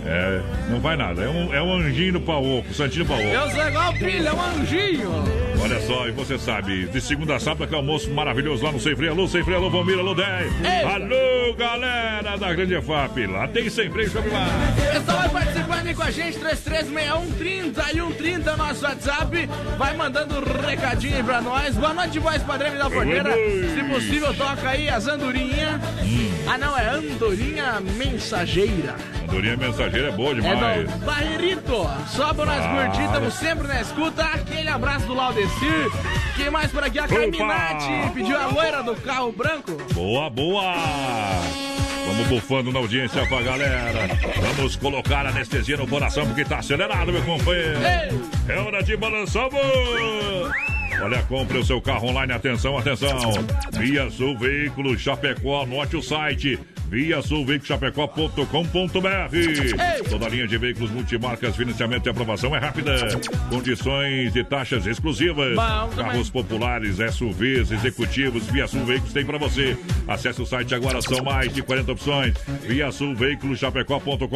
É, não faz nada. É um, é um anjinho no pau oco, santinho no pau oco. Eu sou igual pilha, é um anjinho. Olha só, e você sabe, de segunda a sábado, aquele almoço maravilhoso lá no Sem Freio. Alô, Sem Freio, alô, Valmir, alô, 10. Alô, galera da Grande FAP. Lá tem Sem Freio, chama lá. Pessoal, vai participando aí com a gente, 336130 e 130 nosso WhatsApp. Vai mandando um recadinho aí pra nós. Boa noite, voz padrão da Forneira. Se possível, toca aí as andorinhas. Ah, não, é andorinha mensageira. Andorinha mensageira é boa É demais. do Barrerito. Sobe nós Ah, curtir, estamos sempre na escuta. Aquele abraço do Laudecir. Quem mais por aqui? A Opa! Carminati pediu a loira do carro branco. Boa, boa! Vamos bufando na audiência pra galera. Vamos colocar anestesia no coração porque tá acelerado, meu companheiro. É hora de balançar, amor. Olha, compre o seu carro online. Atenção, atenção. Via Sul Veículos Chapecó. Anote o site. Via sulveiculoschapecó.com.br Toda a linha de veículos multimarcas, financiamento e aprovação é rápida. Condições e taxas exclusivas. Carros populares, SUVs, executivos, Via Sul Veículos tem para você. Acesse o site agora, são mais de 40 opções. Via Sul Veículos Chapecó.com.br.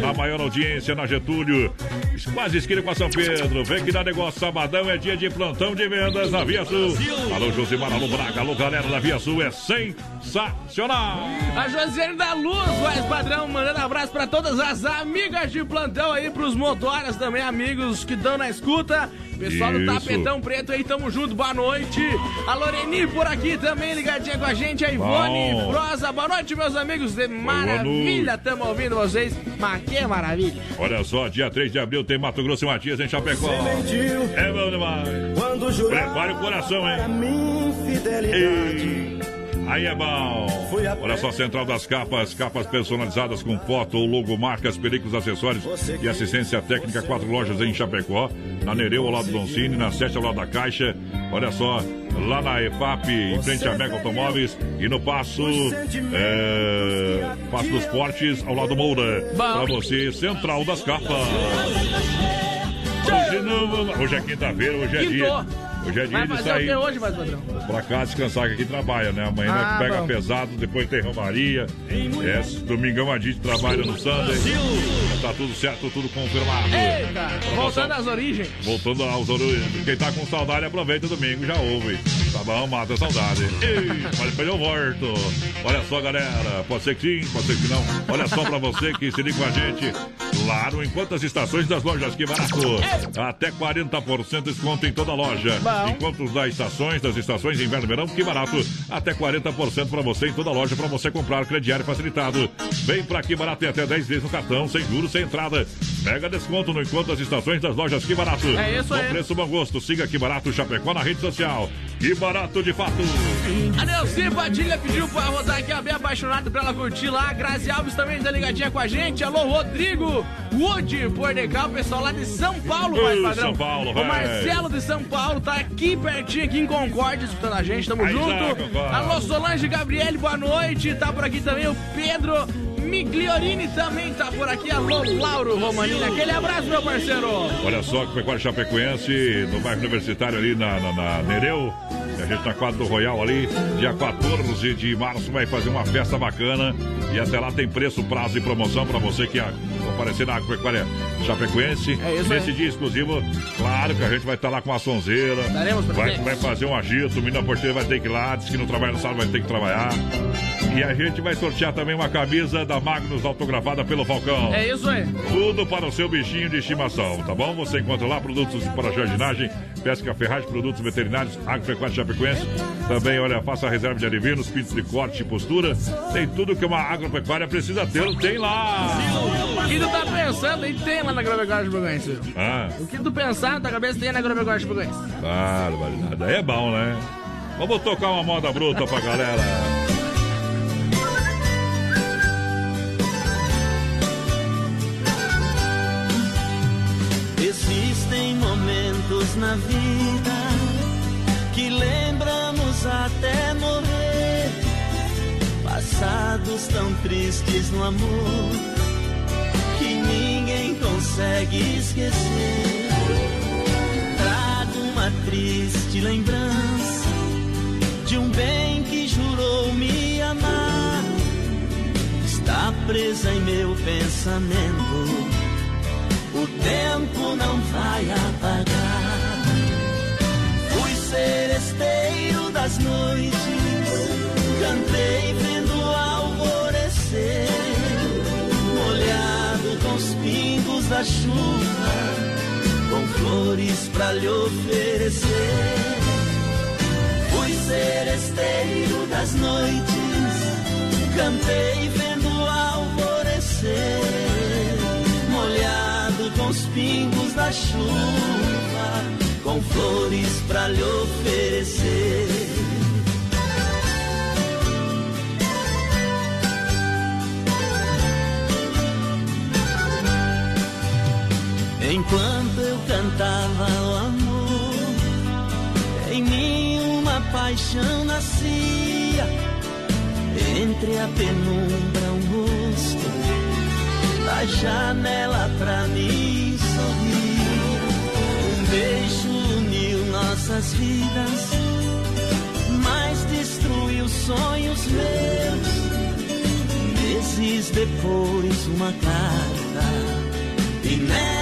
Na maior audiência, na Getúlio, quase esquina com a São Pedro. Vem que dá negócio, sabadão é dia de plantão de vendas na Via Sul. Alô, Josimar, alô, Braga, alô, galera da Via Sul, é sensacional. A Josiane da Luz, voz padrão, mandando abraço pra todas as amigas de plantão aí, pros motoras também, amigos que estão na escuta. Pessoal do. Tapetão Preto aí, tamo junto, boa noite. A Loreni por aqui também, ligadinha com a gente. A Ivone Bom. Boa noite, meus amigos. De maravilha, tamo ouvindo vocês. Mas que maravilha. Olha só, dia 3 de abril tem Mato Grosso e Matias em Chapecó. É bom demais. Prepare o coração, hein? Ei, Aí é bom. Olha só, Central das Capas, capas personalizadas com foto ou logo, marcas, películas, acessórios e assistência técnica. Quatro lojas em Chapecó, na Nereu, ao lado do Doncini, na Sete, ao lado da Caixa. Olha só, lá na EFAP, em frente à Mega Automóveis e no Passo, é, Passo dos Fortes, ao lado do Moura. Pra você, Central das Capas. Hoje, não, hoje é quinta-feira, hoje é dia. Hoje é dia Vai de fazer o que sair hoje, voz padrão? pra cá descansar que aqui trabalha, né? Amanhã Ah, nós pega bom. pesado, depois tem Romaria. É, domingão a gente trabalha no Sunday. Tá tudo certo, tudo confirmado. Eita, voltando às origens. Voltando aos orelhos. Quem tá com saudade, aproveita o domingo, já ouve. Tá bom, mata a saudade. Ei, mas depois eu volto. Olha só, galera. Pode ser que sim, pode ser que não. Olha só pra você que se liga com a gente. Claro, enquanto as estações das lojas, que barato. Até 40% de desconto em toda loja. Enquanto das estações, das estações inverno e verão, que barato. Até 40% pra você em toda loja, pra você comprar crediário facilitado. Vem pra que barato tem até 10 vezes no cartão, sem juros, sem entrada. Mega desconto no enquanto as estações das lojas, que barato. É isso aí. Preço bom gosto. Siga que barato Chapecó na rede social. Que barato de fato. A Nelci Padilha pediu pra rodar aqui, a bem apaixonado pra ela curtir lá. A Grazi Alves também tá ligadinha com a gente. Alô, Rodrigo Wood, Pordecal, pessoal lá de São Paulo, mais padrão. São Paulo, o. Marcelo de São Paulo tá aqui pertinho, aqui em Concórdia, escutando a gente. Tamo Aí junto. Concórdia. Alô, Solange Gabriele, boa noite. Tá por aqui também o Pedro Migliorini também tá por aqui. Alô, Lauro Romanini. Aquele abraço, meu parceiro. Olha só, que Pecuária Chapecoense, no bairro universitário ali na, na, na Nereu. A gente na quadra do Royal ali, dia 14 de março, vai fazer uma festa bacana. E até lá tem preço, prazo e promoção para você que ah, comparecer na Agropecuária Chapecoense. É isso Nesse aí. dia exclusivo, claro que a gente vai estar lá com a sonzeira. Estaremos Vai, vai fazer um agito, o menino da porteira vai ter que ir lá, diz que não trabalha no sábado, vai ter que trabalhar. E a gente vai sortear também uma camisa da Magnus autografada pelo Falcão. É isso aí. Tudo para o seu bichinho de estimação, tá bom? Você encontra lá produtos para jardinagem, pesca, ferragem, produtos veterinários, agropecuária chapecoense. Também, olha, faça a reserva de adivinhos, pintos de corte e postura. Tem tudo que uma agropecuária precisa ter, tem lá. O que tu tá pensando aí tem lá na agropecuária chapecoense. Ah, O que tu pensar na tua cabeça tem na agropecuária chapecoense. barbaridade. Aí é bom, né? Vamos tocar uma moda bruta pra galera. Existem momentos na vida que lembramos até morrer. Passados tão tristes no amor ninguém consegue esquecer. Trago uma triste lembrança de um bem que jurou me amar. Está presa em meu pensamento o tempo não vai apagar. Fui seresteiro das noites, cantei vendo o alvorecer, os pingos da chuva, com flores pra lhe oferecer. Fui seresteiro das noites, cantei vendo o alvorecer, molhado com os pingos da chuva, com flores pra lhe oferecer. Enquanto eu cantava o amor, em mim uma paixão nascia. Entre a penumbra, um rosto da janela pra mim sorrir. Um beijo uniu nossas vidas, mas destruiu sonhos meus. Meses depois, uma carta e nela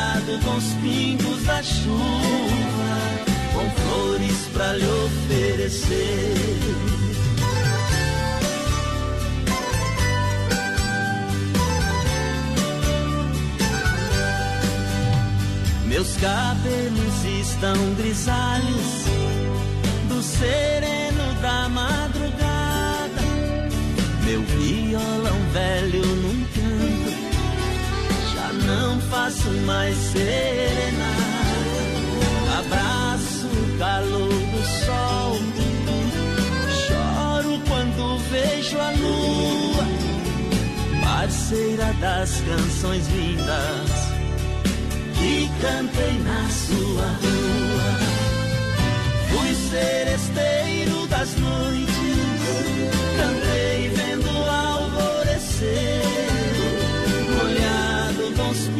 com os pingos da chuva, com flores pra lhe oferecer. Meus cabelos estão grisalhos do sereno da madrugada. Meu violão velho num canto, não faço mais serenata. Abraço o calor do sol, choro quando vejo a lua, parceira das canções lindas que cantei na sua rua. Fui seresteiro das noites, cantei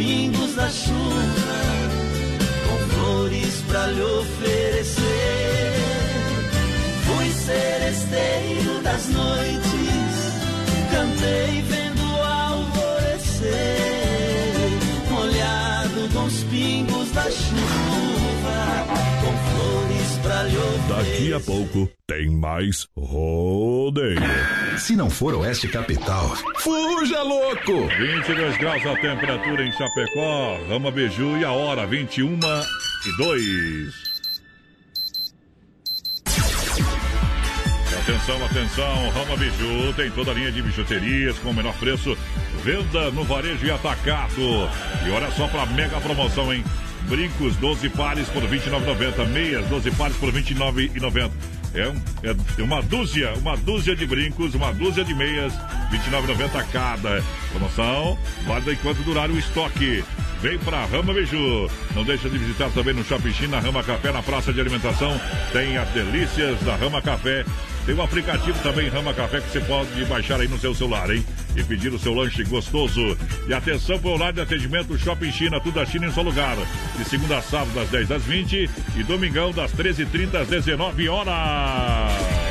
pingos da chuva, com flores pra lhe oferecer. Fui seresteiro das noites, cantei vendo o alvorecer, molhado com os pingos da chuva, Daqui a pouco tem mais rodeio. Se não for Oeste Capital, fuja louco! 22 graus a temperatura em Chapecó, Rama Beiju e a hora 21 e 2. Atenção, atenção, Rama Biju tem toda a linha de bijuterias com o menor preço, venda no varejo e atacado. E olha só para mega promoção, hein? Brincos 12 pares por R$ 29,90, meias 12 pares por R$ 29,90. É, um- é uma dúzia, uma dúzia de brincos, uma dúzia de meias, R$ 29,90 cada. Promoção válida enquanto durar o estoque. Vem pra Rama Biju. Não deixa de visitar também no Shopping China, Rama Café, na praça de alimentação. Tem as delícias da Rama Café. Tem um aplicativo também, Rama Café, que você pode baixar aí no seu celular, hein? E pedir o seu lanche gostoso. E atenção para o horário de atendimento Shopping China, tudo da China em só lugar. De segunda a sábado, das 10 às 20 e domingão, das 13h30 às 19 horas.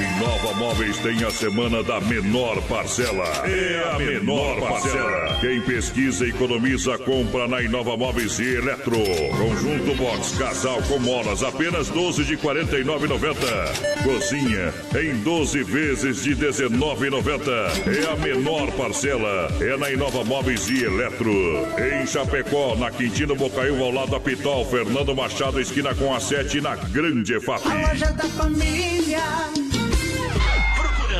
Inova Móveis tem a semana da menor parcela. É a menor parcela. Quem pesquisa e economiza, compra na Inova Móveis e Eletro. Conjunto Box Casal com molas, apenas 12 de 49,90. Cozinha em 12 vezes de 19,90. É a menor parcela. É na Inova Móveis e Eletro. Em Chapecó, na Quintino Bocaiúva, ao lado da Pitol, Fernando Machado, esquina com a 7, na Grande EFAP. A loja da família.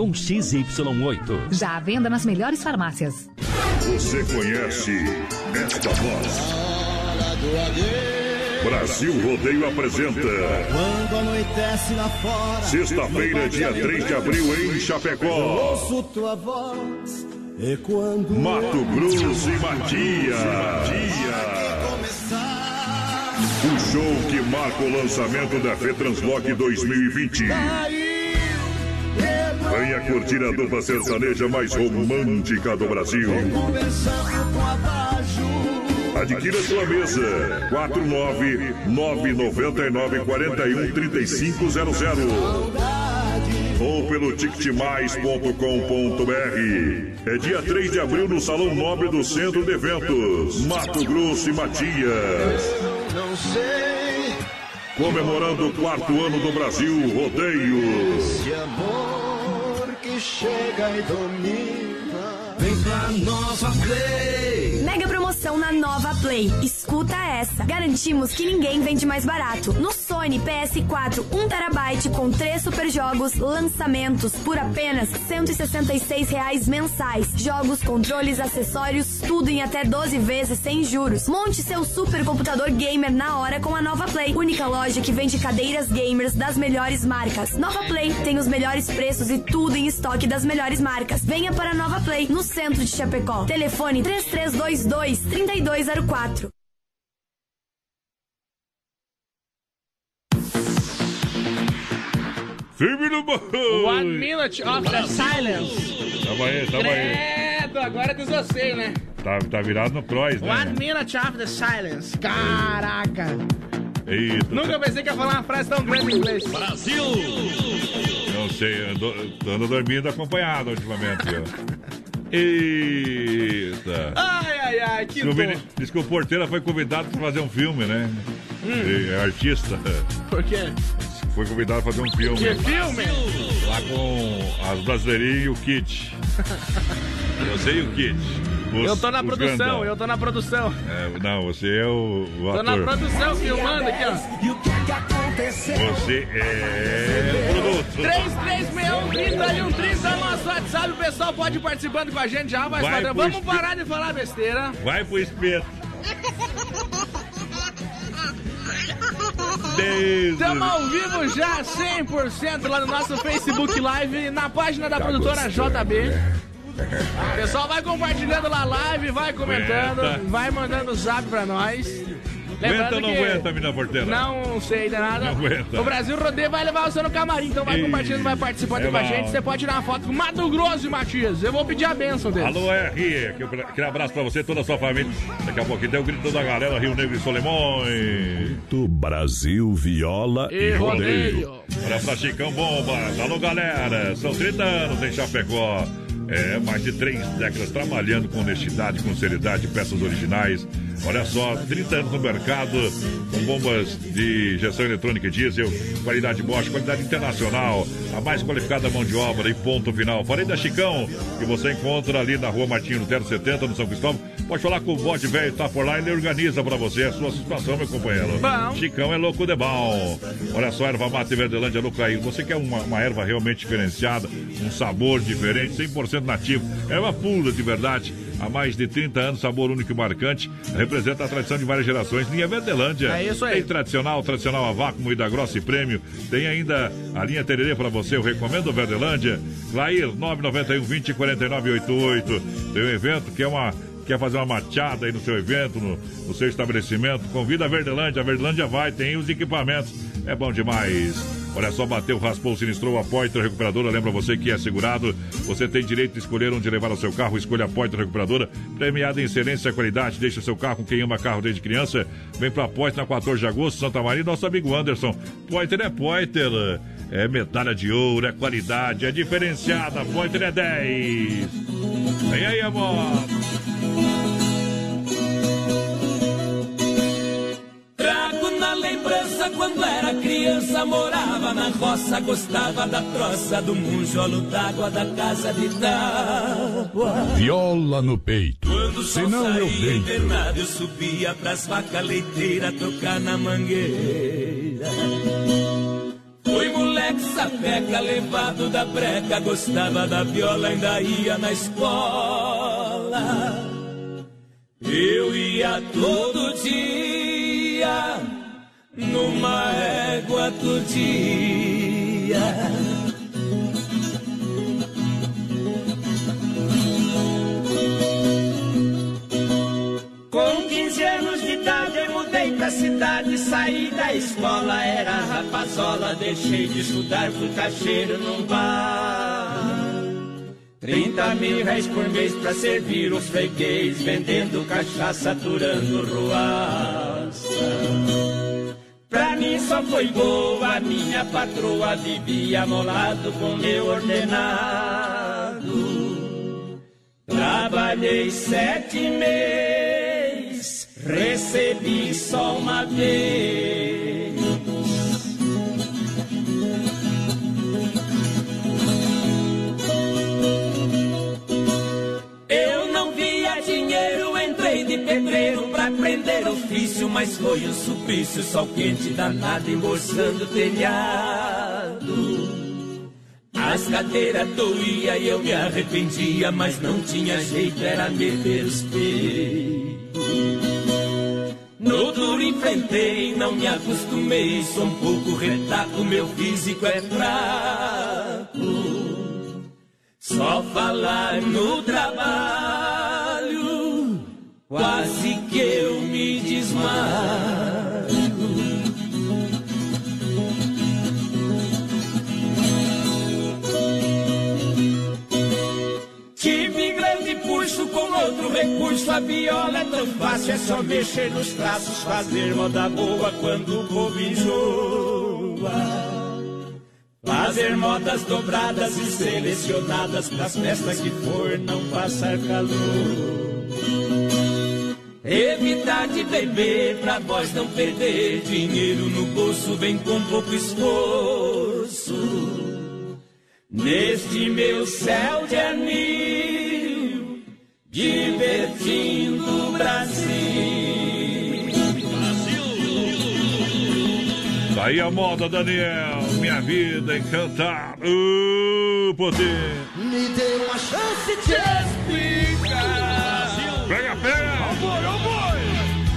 com XY8. Já à venda nas melhores farmácias. Você conhece esta voz? Brasil Rodeio apresenta. Quando anoitece lá fora. Sexta-feira, dia 3 de abril, em Chapecó. Ouço tua voz. E quando. Mato Grosso e Matias. O show que marca o lançamento da FETranslock 2020. Venha curtir a dupla sertaneja mais romântica do Brasil. Adquira sua mesa. 49999413500 ou pelo ticketmais.com.br. É dia 3 de abril no Salão Nobre do Centro de Eventos, Mato Grosso e Matias. Não sei. Comemorando o quarto ano do Brasil Rodeio. Chega e domina. Vem pra Nova Play. Mega promoção na Nova Play. Escuta essa. Garantimos que ninguém vende mais barato. No Sony PS4 1TB com três super jogos, lançamentos por apenas 166 reais mensais. Jogos, controles, acessórios, tudo em até 12 vezes sem juros. Monte seu super computador gamer na hora com a Nova Play. Única loja que vende cadeiras gamers das melhores marcas. Nova Play tem os melhores preços e tudo em estoque das melhores marcas. Venha para a Nova Play, no centro de Chapecó. Telefone 3322 3204. Firme no boi. One minute of the silence. Tamo aí, tamo aí. Credo, agora desossei, né? Tá, tá virado no cross, né? One minute of the silence. Caraca. Eita. Nunca pensei que ia falar uma frase tão grande em inglês. Brasil! Não sei, ando, ando dormindo acompanhado ultimamente, ó. Eita! Ai, ai, ai, que Diz que o dor. meni- Diz que o porteiro foi convidado para fazer um filme, né? Hum. É artista. Por quê? Foi convidado para fazer um filme. Que filme? Lá com as brasileirinhas e o Kit. Você e o Kit. Os- eu tô na produção, grandão. eu tô na produção. É, não, você é o, o Tô na ator. produção filmando aqui, ó. E o que é que aconteceu? Você é produto. 3361 nosso WhatsApp, o pessoal pode ir participando com a gente já, mas Vai padrão, vamos espe- parar de falar besteira. Vai pro espeto. Estamos ao vivo já 100% lá no nosso Facebook Live, na página da produtora JB. O pessoal vai compartilhando lá a live, vai comentando, Aguenta. vai mandando o zap pra nós. Aguenta ou não que- aguenta, mina porteira? Não sei de nada. Não aguenta. O Brasil Rodeio vai levar você no camarim, então vai compartilhando, vai participando é com a gente. Você pode tirar uma foto com Mato Grosso e Matias. Eu vou pedir a benção deles. Alô, R, aquele aquele abraço pra você e toda a sua família. Daqui a pouquinho tem o grito da galera, Rio Negro e Solimões. Do Brasil, viola e, E rodeio. Olha pra Chicão Bombas. Alô, galera. São 30 anos em Chapecó. É, mais de três décadas trabalhando com honestidade, com seriedade, peças originais. Olha só, 30 anos no mercado, com bombas de injeção eletrônica e diesel, qualidade Bosch, qualidade internacional, a mais qualificada mão de obra e ponto final. Falei da Chicão, que você encontra ali na rua Martinho Lutero 70, no São Cristóvão. Pode falar com o Bode Velho, tá por lá, ele organiza pra você a sua situação, meu companheiro. Bom. Chicão é louco de bom. Olha só, erva mate Verdelândia no Caí. Você quer uma, uma erva realmente diferenciada, um sabor diferente, 100% nativo. Erva pura de verdade. Há mais de 30 anos, sabor único e marcante. Representa a tradição de várias gerações. Linha Verdelândia. É isso aí. Tem tradicional, tradicional a vácuo, moída grossa e prêmio. Tem ainda a linha Tererê para você. Eu recomendo Verdelândia. Clair 991 20 49 88. Tem um evento que é uma quer fazer uma machada aí no seu evento, no, no seu estabelecimento, convida a Verdelândia. A Verdelândia vai, tem os equipamentos. É bom demais. Olha só, bateu, raspou, sinistrou a Poitra Recuperadora. Lembra você que é segurado. Você tem direito de escolher onde levar o seu carro. Escolha a Poitra Recuperadora. Premiada em excelência e qualidade. Deixa o seu carro com quem ama carro desde criança. Vem pra Poitra na 14 de agosto, Santa Maria. Nosso amigo Anderson. Poitra é Poitra. É medalha de ouro, é qualidade, é diferenciada. Poitra é 10. Vem aí, amor. Lembrança quando era criança, morava na roça, gostava da troça, do munjolo d'água da casa de tábua. Viola no peito. Quando Senão eu deito. internado, eu subia pras vacas leiteiras trocar na mangueira. Fui moleque sapeca, levado da breca, gostava da viola, ainda ia na escola. Eu ia todo dia numa égua do. Com 15 anos de idade eu mudei pra cidade, saí da escola, era rapazola, deixei de estudar, fui caixeiro num bar. 30 mil reais por mês pra servir os freguês, vendendo cachaça, durando ruaça. Pra mim só foi boa, minha patroa vivia molado com meu ordenado. Trabalhei sete meses, recebi só uma vez. Aprender ofício, mas foi um suplício, sol quente danado, embolsando o telhado. As cadeiras doía e eu me arrependia, mas não tinha jeito, era meter os peitos. No duro enfrentei, não me acostumei, sou um pouco retaco, meu físico é fraco. Só falar no trabalho, quase que eu me desmaio. Tive grande puxo com outro recurso, a viola é tão fácil, é só mexer nos traços, fazer moda boa quando o povo enjoa. Fazer modas dobradas e selecionadas pras festas que for não passar calor. Evitar de beber pra voz não perder dinheiro no bolso, vem com pouco esforço. Neste meu céu de anil, divertindo o Brasil. Daí a moda, Daniel. Minha vida em cantar. O poder. Me dê uma chance de explicar. Pega, pega. Amor, amor.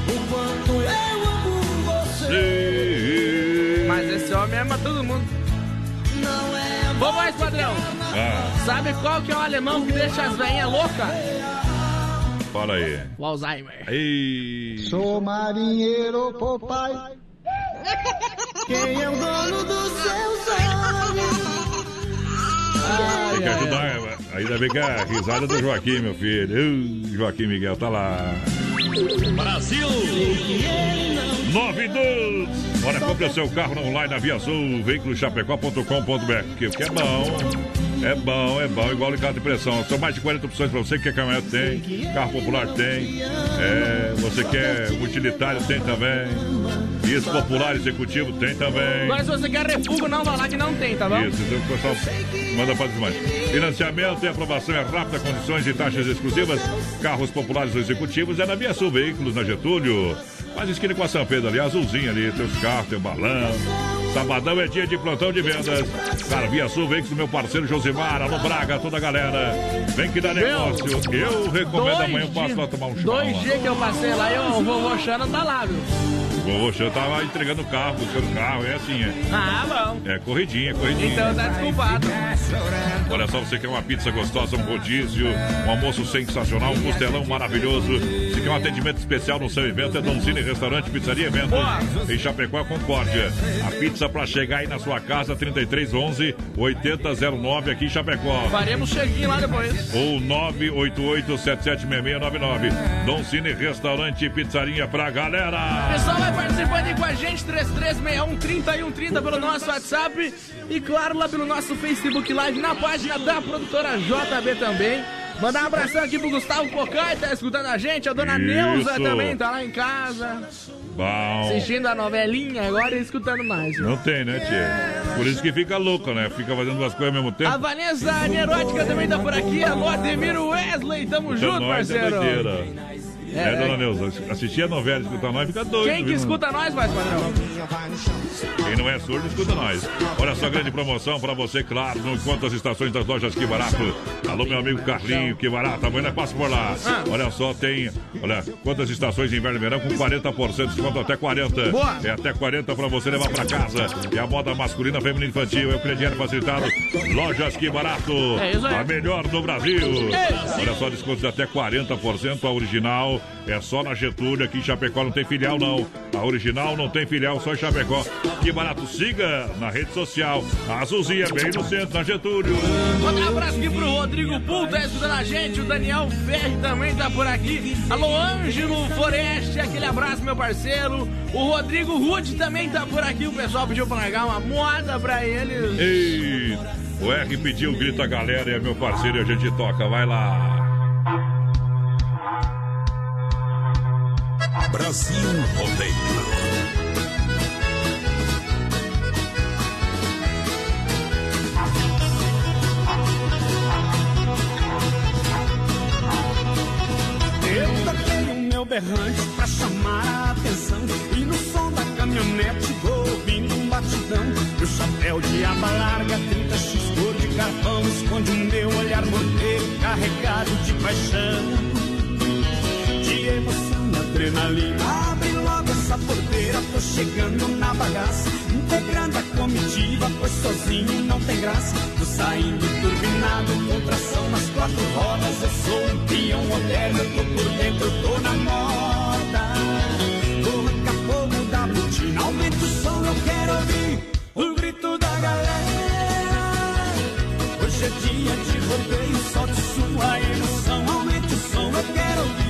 O quanto eu amo você. Mas esse homem ama todo mundo. Não é Ô, mais padrão. Ah, Sabe qual que é o alemão que deixa as veinhas loucas? Fala aí. O Alzheimer. Ei. Sou marinheiro, papai. Quem é o dono dos seus olhos? Tem que ajudar. Ainda bem que é a risada do Joaquim, meu filho. Uh, Joaquim Miguel tá lá. Brasil! 92! Olha, compre o seu carro online na Via Sul, veiculoschapecó.com.br. Que, é bom. É bom, é bom, igual em carro de pressão. São mais de 40 opções para você que quer caminhonete tem, carro popular tem, é, você quer utilitário tem também. Isso, popular executivo tem também. Agora, se você quer refúgio, não vai lá que não tem, tá bom? Isso, então o pessoal manda para desmanche. Financiamento e aprovação é rápida, condições e taxas exclusivas. Carros populares executivos é na Via Sul Veículos, na Getúlio. Faz esquina com a São Pedro ali, azulzinho ali, teus carros, teu balão. Sabadão é dia de plantão de vendas. Cara, Via Sul Veículos, meu parceiro Josimar, alô Braga, toda a galera. Vem que dá negócio. Eu recomendo amanhã, eu passo lá tomar um churrasco. Dois dias que eu passei lá e o vovô Xana tá lá, viu? O vovô Xan tava entregando carro, buscando carro, é assim, é. Ah, bom. É corridinha, é corridinha. Então tá desculpado. Olha só, você quer uma pizza gostosa, um rodízio, um almoço sensacional, um costelão maravilhoso. Quer um atendimento especial no seu evento, é Dom Cine Restaurante, Pizzaria Eventos. Boa. Em Chapecó, Concórdia. A pizza pra chegar aí na sua casa, 3311 8009 aqui em Chapecó. Faremos cheguinho lá depois. Ou 988-776699. Dom Cine Restaurante Pizzaria pra galera. Pessoal, vai participando aí com a gente, 3361-3130 pelo nosso WhatsApp e claro, lá pelo nosso Facebook Live, na página da produtora JB também. Mandar um abração aqui pro Gustavo Pocai, tá escutando a gente, a dona Isso. Neuza também tá lá em casa, Bom. assistindo a novelinha agora e escutando mais. Não tem, né, tia? Por isso que fica louco, né? Fica fazendo duas coisas ao mesmo tempo. A Vanessa Nerótica também tá por aqui, alô Ademir Wesley, tamo Então junto, é parceiro. doideira. É, É, dona é. Neuza, assistir a novela e escutar nós fica doido. Quem que viu? escuta nós, mais padrão? Quem não é surdo, escuta nós. Olha só, grande promoção pra você, claro, no Quantas Estações das Lojas Que Barato. Alô, meu amigo Carlinho, Que Barato, amanhã passa por lá. Ah. Olha só, tem, olha, quantas estações de inverno e verão com 40% de desconto até 40. Boa. É até 40 pra você levar pra casa. É a moda masculina, feminina e infantil, é o crediário facilitado. Lojas Que Barato, É isso aí. a melhor do Brasil. Olha só, desconto de até 40%, a original é só na Getúlio, aqui em Chapecó não tem filial não. A original não tem filial, só em Chapecó. Que barato, siga na rede social. A Azulzinha, bem no centro, na Getúlio. Mandar um abraço aqui pro Rodrigo Pul, tá escutando a gente. O Daniel Ferri também tá por aqui. Alô, Ângelo Foreste, aquele abraço, meu parceiro. O Rodrigo Rude também tá por aqui. O pessoal pediu pra largar uma moda pra eles. Ei, o R pediu, grita a galera, é meu parceiro e a gente toca. Vai lá. Brasil Rodeio. Eu toquei o meu berrante pra chamar a atenção E no som da caminhonete vou ouvindo um batidão Meu chapéu de aba larga, 30x cor de carvão Esconde o meu olhar morteiro carregado de paixão De emoção adrenalina. Abre logo essa porteira, tô chegando na bagaça. Integrando a comitiva, pois sozinho não tem graça. Tô saindo turbinado, com tração nas quatro rodas. Eu sou um peão moderno, tô por dentro, tô na moda. Coloca fogo da botina, aumenta o som, eu quero ouvir O grito da galera. Hoje é dia de rodeio, solte sua emoção. Aumente o som, eu quero ouvir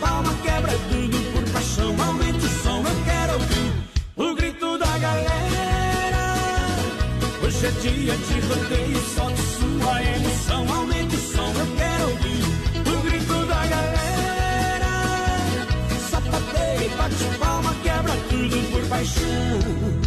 palma, quebra tudo por paixão Aumente o som, eu quero ouvir O grito da galera. Hoje é dia de rodeio, solte sua emoção Aumente o som, eu quero ouvir O grito da galera. Sapateia e bate palma, quebra tudo por paixão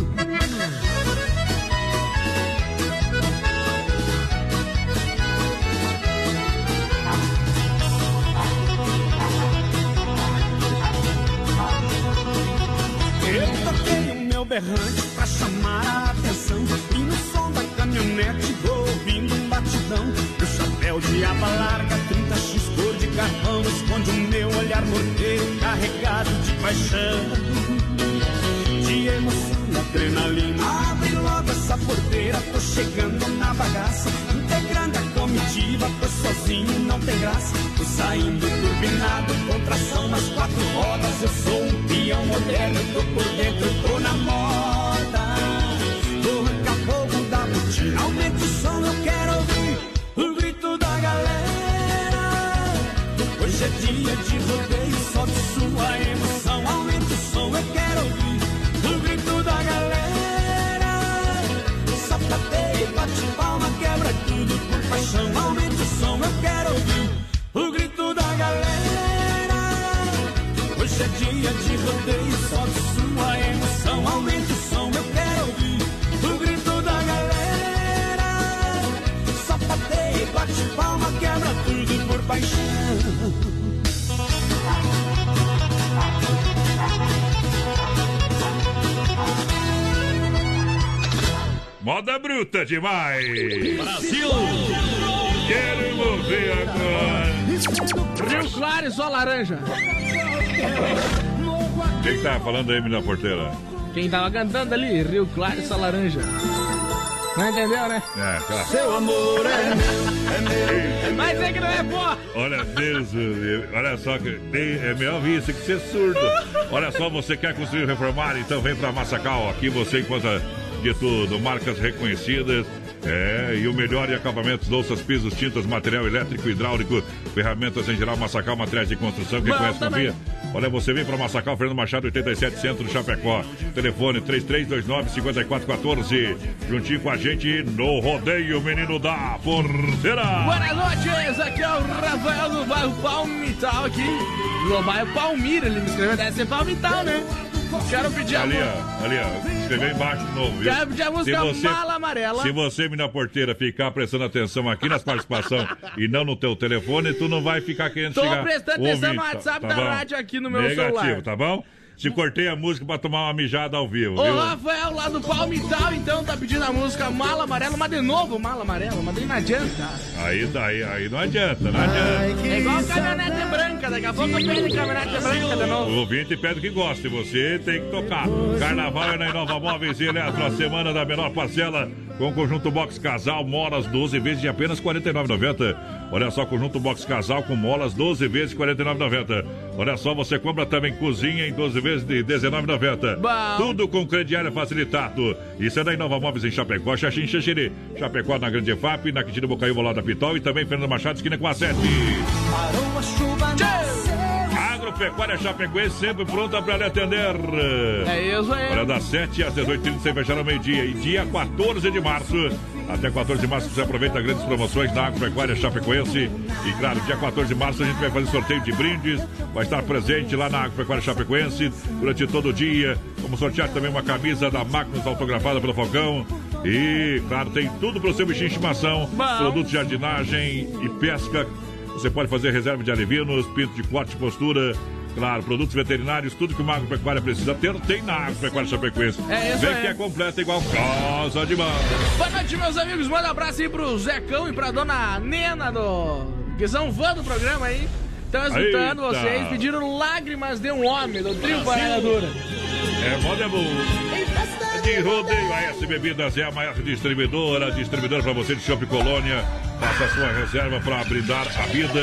berrante pra chamar a atenção. E no som da caminhonete vou ouvindo um batidão. Meu chapéu de aba larga, 30x cor de carvão. Esconde o meu olhar morteiro carregado de paixão. De emoção adrenalina. Abre logo essa porteira, tô chegando na bagaça Positiva, pois sozinho não tem graça. Tô saindo turbinado, com tração nas quatro rodas. Eu sou um peão moderno, tô por dentro, tô na moda. Tô acabou da botina, aumenta o som, eu quero ouvir o grito da galera. Hoje é dia de rodeio, sobe sua emoção, aumenta o som, eu quero ouvir o grito da galera. Sapateia, bate palma, paixão, aumenta o som, eu quero ouvir o grito da galera. Hoje é dia de rodeio, sobe sua emoção, aumenta o som, eu quero ouvir o grito da galera. Sapateia, bate palma, quebra tudo por paixão. Moda bruta demais! Brasil! Quero ver agora! Rio Claro e só laranja. Quem que tava falando aí, menina porteira? Quem tava cantando ali, Rio Claro e só laranja. Não entendeu, né? É, claro. Seu amor é meu, é meu. Mas é que não é pó. Olha, Deus, olha só, que tem, é melhor isso que ser surdo. Olha só, você quer construir reformar? Então vem pra Massacal. Aqui você encontra de tudo, marcas reconhecidas. É, e o melhor em acabamentos, louças, pisos, tintas, material elétrico, hidráulico, ferramentas em geral, Massacal, materiais de construção. Quem Bom, conhece, também. confia. Olha, você vem para Massacal, Fernando Machado, 87 Centro, Chapecó. Telefone 3329-5414. Juntinho com a gente no Rodeio Menino da Porteira. Boas noites, aqui é o Rafael do bairro Palmital aqui. No bairro Palmira, ele me escreveu, deve ser Palmital, né? Quero pedir a Ali, música. ó, ali, ó. Escreveu embaixo de novo. viu? Quero pedir a música Mala Amarela. Se você, menina porteira, ficar prestando atenção aqui nas participações e não no teu telefone, tu não vai ficar querendo Tô chegar. prestando atenção no WhatsApp da bom? rádio aqui no meu Negativo, celular. tá bom? Te cortei a música pra tomar uma mijada ao vivo, Ô viu? Rafael lá do Palmital, então, tá pedindo a música Mala Amarela, mas de novo Mala Amarela, mas daí não adianta. Aí, daí, aí não adianta, não adianta. É igual caminhonete branca, daqui a pouco eu pego caminhonete branca de novo. O ouvinte pede que gosta e você tem que tocar. Carnaval é na Inova Móveis e Eletro, a semana da menor parcela, com conjunto box casal, molas 12 vezes de apenas R$ 49,90. Olha só, conjunto box casal com molas 12 vezes de R$ 49,90. Olha só, você compra também cozinha em 12 vezes de R$ 19,90. Tudo com crediário facilitado. Isso é da Inova Móveis em Chapecó, Xaxim, Xaxiri. Chapecó na Grande FAP, na Quintino Bocaiúva lá da Pitol e também Fernando Machado, esquina com a 7. Parou a chuva, Agropecuária Chapecoense sempre pronta para lhe atender. É isso aí. Olha, das 7 às 18h30 sem fechar ao meio-dia. E dia 14 de março, até 14 de março, você aproveita grandes promoções da Agropecuária Chapecoense. E claro, dia 14 de março a gente vai fazer sorteio de brindes. Vai estar presente lá na Agropecuária Chapecoense durante todo o dia. Vamos sortear também uma camisa da Magnus autografada pelo Falcão. E, claro, tem tudo para o seu bichinho de estimação: produtos de jardinagem e pesca. Você pode fazer reserva de alevinos, pinto de corte postura. Claro, produtos veterinários, tudo que uma agropecuária precisa ter, tem na Agropecuária Chapecoense. É isso Vem aí. que é completa igual Casa de Mão. Boa noite, meus amigos. Manda um abraço aí pro Zecão e pra dona Nena, do... que são fã do programa aí. Estão escutando vocês, pediram lágrimas de um homem, do trio Parada Dura. É moda é bom. De rodeio, a S Bebidas é a maior distribuidora, distribuidora para você de Shopping Colônia. Faça sua reserva para brindar a vida.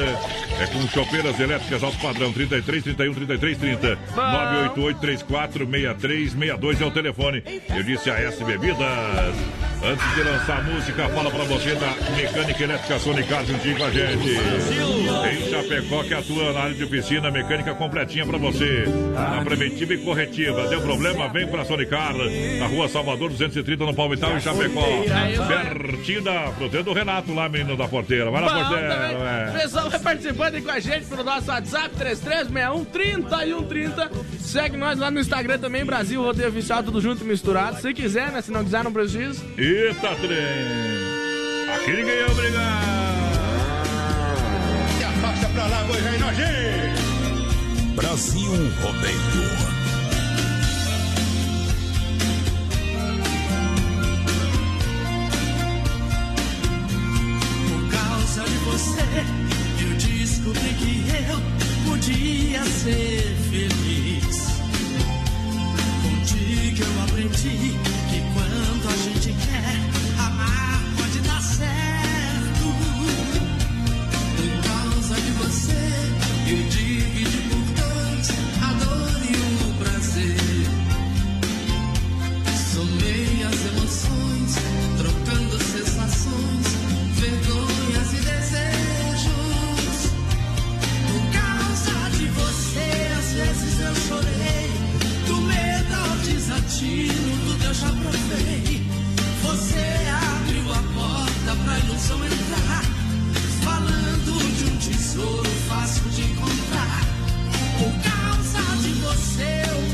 É com chopeiras elétricas alto padrão 33 31 33 30 988 34 63 62 é o telefone. Eu disse a S Bebidas. Antes de lançar a música, fala para você da mecânica elétrica Sonicar juntinho com a gente. Em Chapecó que atua na área de oficina mecânica completinha para você. Na preventiva e corretiva. Deu problema? Vem para Sonicar. Na rua Salvador 230 no Palmital em Chapecó. Pertinho da fruteira do Renato lá, menino da porteira. Vai na porteira. O pessoal vai participando aí com a gente pelo nosso WhatsApp, 3361 3130. Segue nós lá no Instagram também, Brasil Rodeio Oficial, tudo junto e misturado. Se quiser, né? Se não quiser, não precisa. Eita, trem. Aqui ninguém é obrigado. E a faixa pra lá, boi aí, nojinho. Brasil Rodeio. De você, eu descobri que eu podia ser feliz. Contigo eu aprendi destino, tudo eu já provei. Você abriu a porta pra ilusão entrar. Falando de um tesouro fácil de encontrar. Por causa de você, eu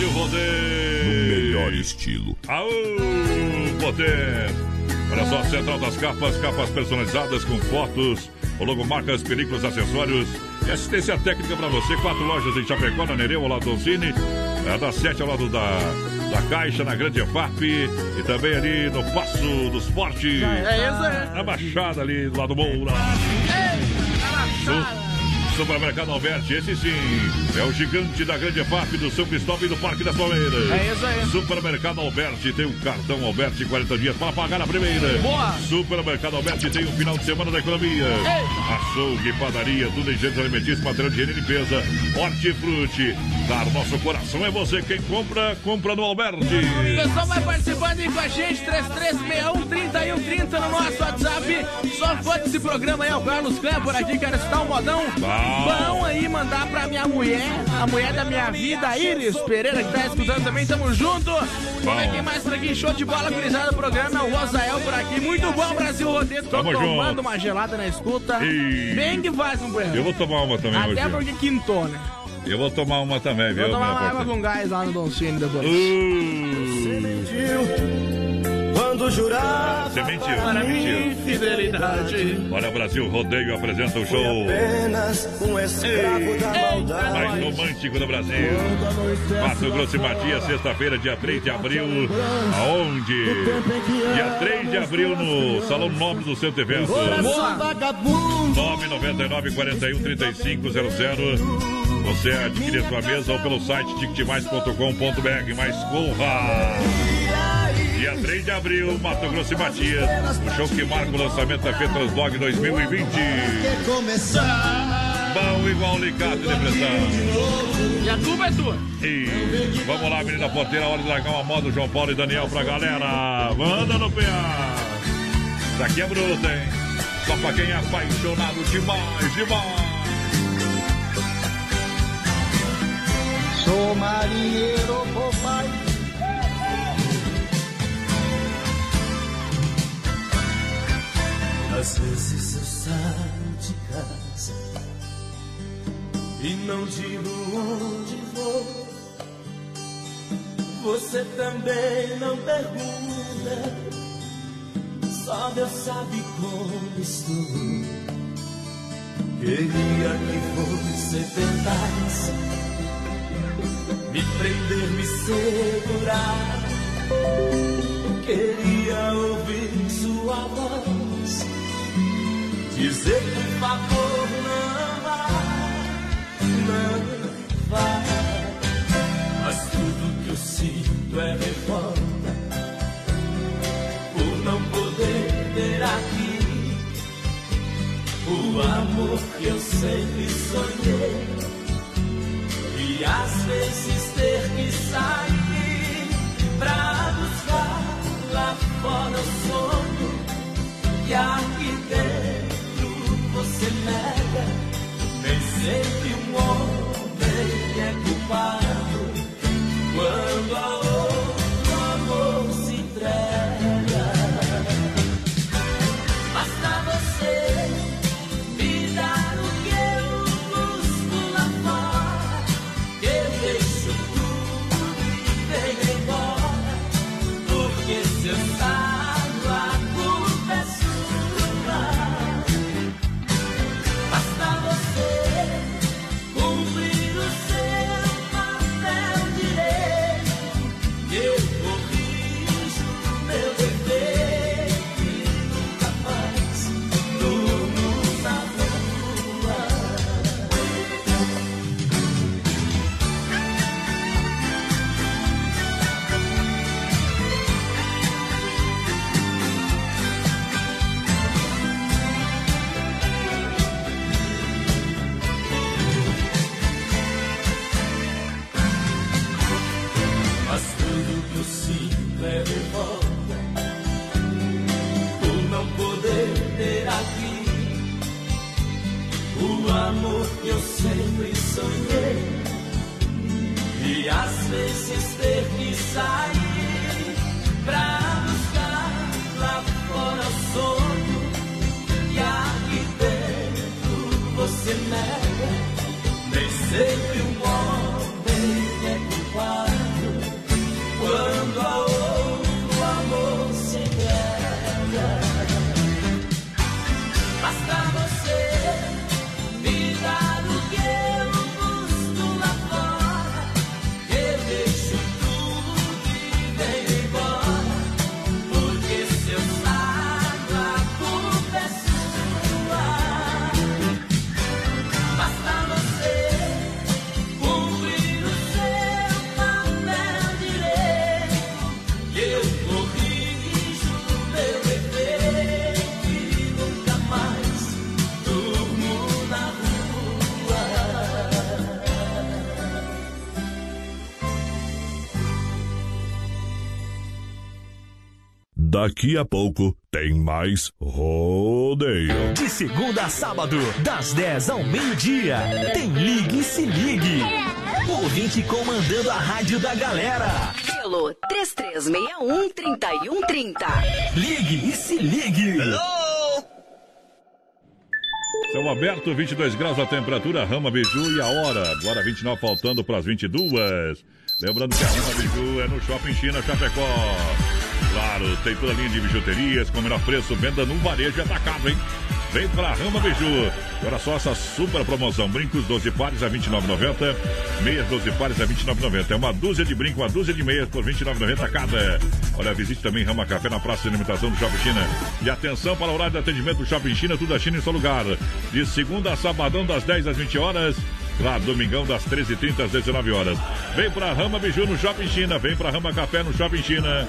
Brasil Rodeio. No melhor estilo. Aô, poder. Olha só, Central das Capas, capas personalizadas com fotos, logomarcas, películas, acessórios e assistência técnica para você. Quatro lojas em Chapecó, na Nereu, ao lado do Cine. É da sete ao lado da, da Caixa, na Grande EFAP. E também ali no Passo dos Fortes. É isso, é. Na Baixada ali do lado do Moura. Su- Supermercado Alberti, esse sim, é o gigante da Grande EFAP do São Cristóvão e do Parque das Palmeiras. É isso aí. Supermercado Alberti tem um cartão Alberti 40 dias para pagar a primeira. Boa. Supermercado Alberti tem um final de semana da economia. Açougue, padaria, tudo em gêneros alimentícios, material de higiene e limpeza, hortifruti. Dar nosso coração é você quem compra, compra no Alberti. O pessoal vai participando aí com a gente, 3361 no nosso WhatsApp. Só fã desse programa aí, é o Carlos Clé por aqui, quero escutar um modão bom aí, mandar pra minha mulher, a mulher da minha vida, Iris Pereira, que tá escutando também, tamo junto. Vamos ver quem mais por aqui, show de bola, gurizada, programa, o Rosael por aqui, muito bom, Brasil Rodeio, tô Tamo tomando junto. uma gelada na escuta. E- Bem que faz, um Eu vou tomar uma também Até hoje. porque quintou, né? Eu vou tomar uma também, viu? Vou tomar uma água com gás lá no Don Cine depois. Quando jurar Você mentiu, Para mentiu. fidelidade. Olha, Brasil Rodeio apresenta o show apenas um escravo da maldade. mais romântico do Brasil. Mato Grosso e Matias, sexta-feira, dia 3 de abril. Aonde? Dia 3 de abril no Salão Nobre do Centro Evento. Coração vagabundo. 999 41 3500. Você adquire a sua mesa ou pelo site ticketmais.com.br. Mais corra! Dia 3 de abril, Mato Grosso e Matias. O show que marca o lançamento da Petras Blog 2020. Quer começar? Bom igual Licato e Depressão. E a culpa é tua. E vamos lá, menina porteira, hora de largar uma moda, João Paulo e Daniel pra galera. Manda no PA. Isso aqui é bruto, hein? Só pra quem é apaixonado demais, demais. Sou marinheiro, papai. Às vezes eu saio de casa e não digo onde vou. Você também não pergunta, só Deus sabe como estou. Queria que você tentasse me prender, me segurar. Queria ouvir sua voz dizer por favor não vá, não vá. Mas tudo que eu sinto é revolta por não poder ter aqui o amor que eu sempre sonhei e às vezes ter que sair pra buscar lá fora o sonho e você nega. Sempre um homem é culpado quando Daqui a pouco tem mais rodeio. De segunda a sábado, das 10 ao meio-dia, tem Ligue e Se Ligue. Ouvinte comandando a rádio da galera. Pelo 3361-3130. Ligue e Se Ligue. Céu aberto, 22 graus a temperatura, Rama Biju e a hora. Agora 29 faltando para as 22. Lembrando que a Rama Biju é no Shopping China Chapecó. Claro, tem toda a linha de bijuterias com o menor preço, venda no varejo e atacado, hein? Vem pra Rama Biju. Olha só essa super promoção. Brincos 12 pares a R$ 29,90. Meias 12 pares a R$ 29,90. É uma dúzia de brinco, uma dúzia de meias por R$ 29,90 cada. Olha, visite também Rama Café na praça de alimentação do Shopping China. E atenção para o horário de atendimento do Shopping China, tudo a China em seu lugar. De segunda a sabadão, das 10 às 20 horas. Lá, domingão, das 13h30 às 19 horas. Vem pra Rama Biju no Shopping China. Vem pra Rama Café no Shopping China.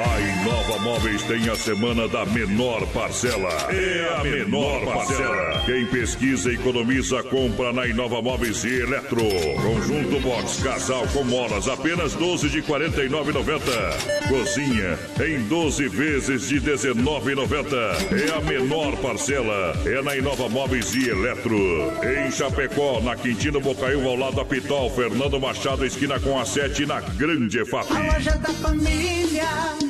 A Inova Móveis tem a semana da menor parcela. É a menor parcela. Quem pesquisa e economiza, compra na Inova Móveis e Eletro. Conjunto box casal com molas, apenas 12 de 49,90. Cozinha em 12 vezes de 19,90. É a menor parcela. É na Inova Móveis e Eletro. Em Chapecó, na Quintino Bocaiúva, ao lado da Pitol, Fernando Machado, esquina com a 7 na Grande EFAP. A loja da família.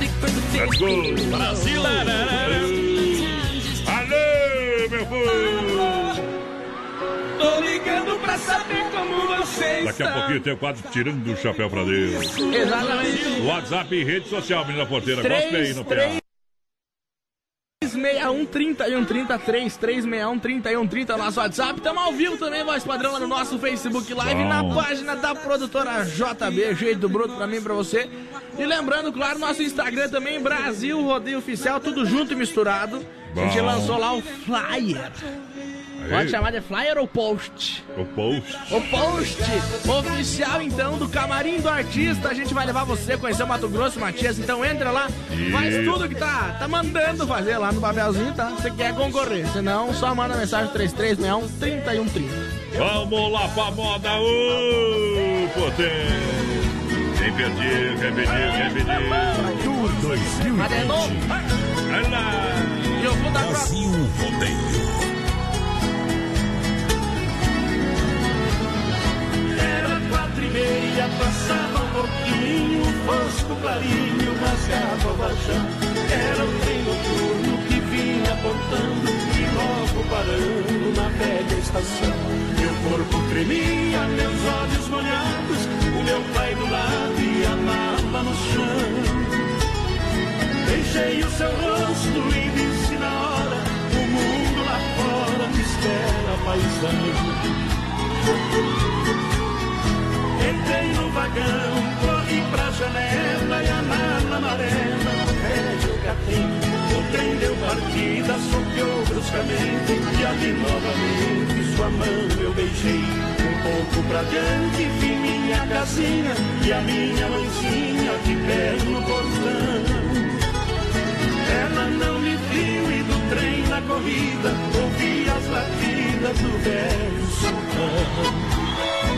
Let's go! Brasil! Alô, meu povo! Tô ligando pra saber como vocês Daqui a pouquinho tem o quadro tirando o chapéu pra Deus. Exatamente. WhatsApp e rede social, menina porteira. Gostei no PA. 361 31 33 361 31 30 nosso WhatsApp. Estamos ao vivo também, voz padrão, lá no nosso Facebook Live, Bom. na página da produtora JB, jeito do Bruto pra mim e pra você. E lembrando, claro, nosso Instagram também, Brasil Rodeio Oficial, tudo junto e misturado. Bom. A gente lançou lá o flyer Pode chamar de flyer ou post? O post. O post oficial, então, do Camarim do Artista. A gente vai levar você a conhecer o Mato Grosso, Matias. Então entra lá, faz tudo que tá, tá mandando fazer lá no papelzinho, tá? Você quer concorrer. Senão, só manda mensagem 3361 3130. Vamos lá pra moda, ô potência! Quem pediu, quem pediu, quem pediu. Tour 2020. Mas de novo. Vai lá. E. Brasil Rodeio. Meia, passava um pouquinho, fosco clarinho rasgava o bajão. Era o trem noturno que vinha apontando e logo parando na velha estação. Meu corpo tremia, meus olhos molhados, o meu pai do lado e a mala no chão. Beijei o seu rosto e disse na hora, o mundo lá fora me espera, paisão. Entrei no vagão, corri pra janela e a mala amarela no velho catém. O trem deu partida, sopeou bruscamente e ali novamente sua mão eu beijei. Um pouco pra diante vi minha casinha e a minha mãezinha de pé no portão. Ela não me viu e do trem na corrida ouvi as latidas do velho sultão.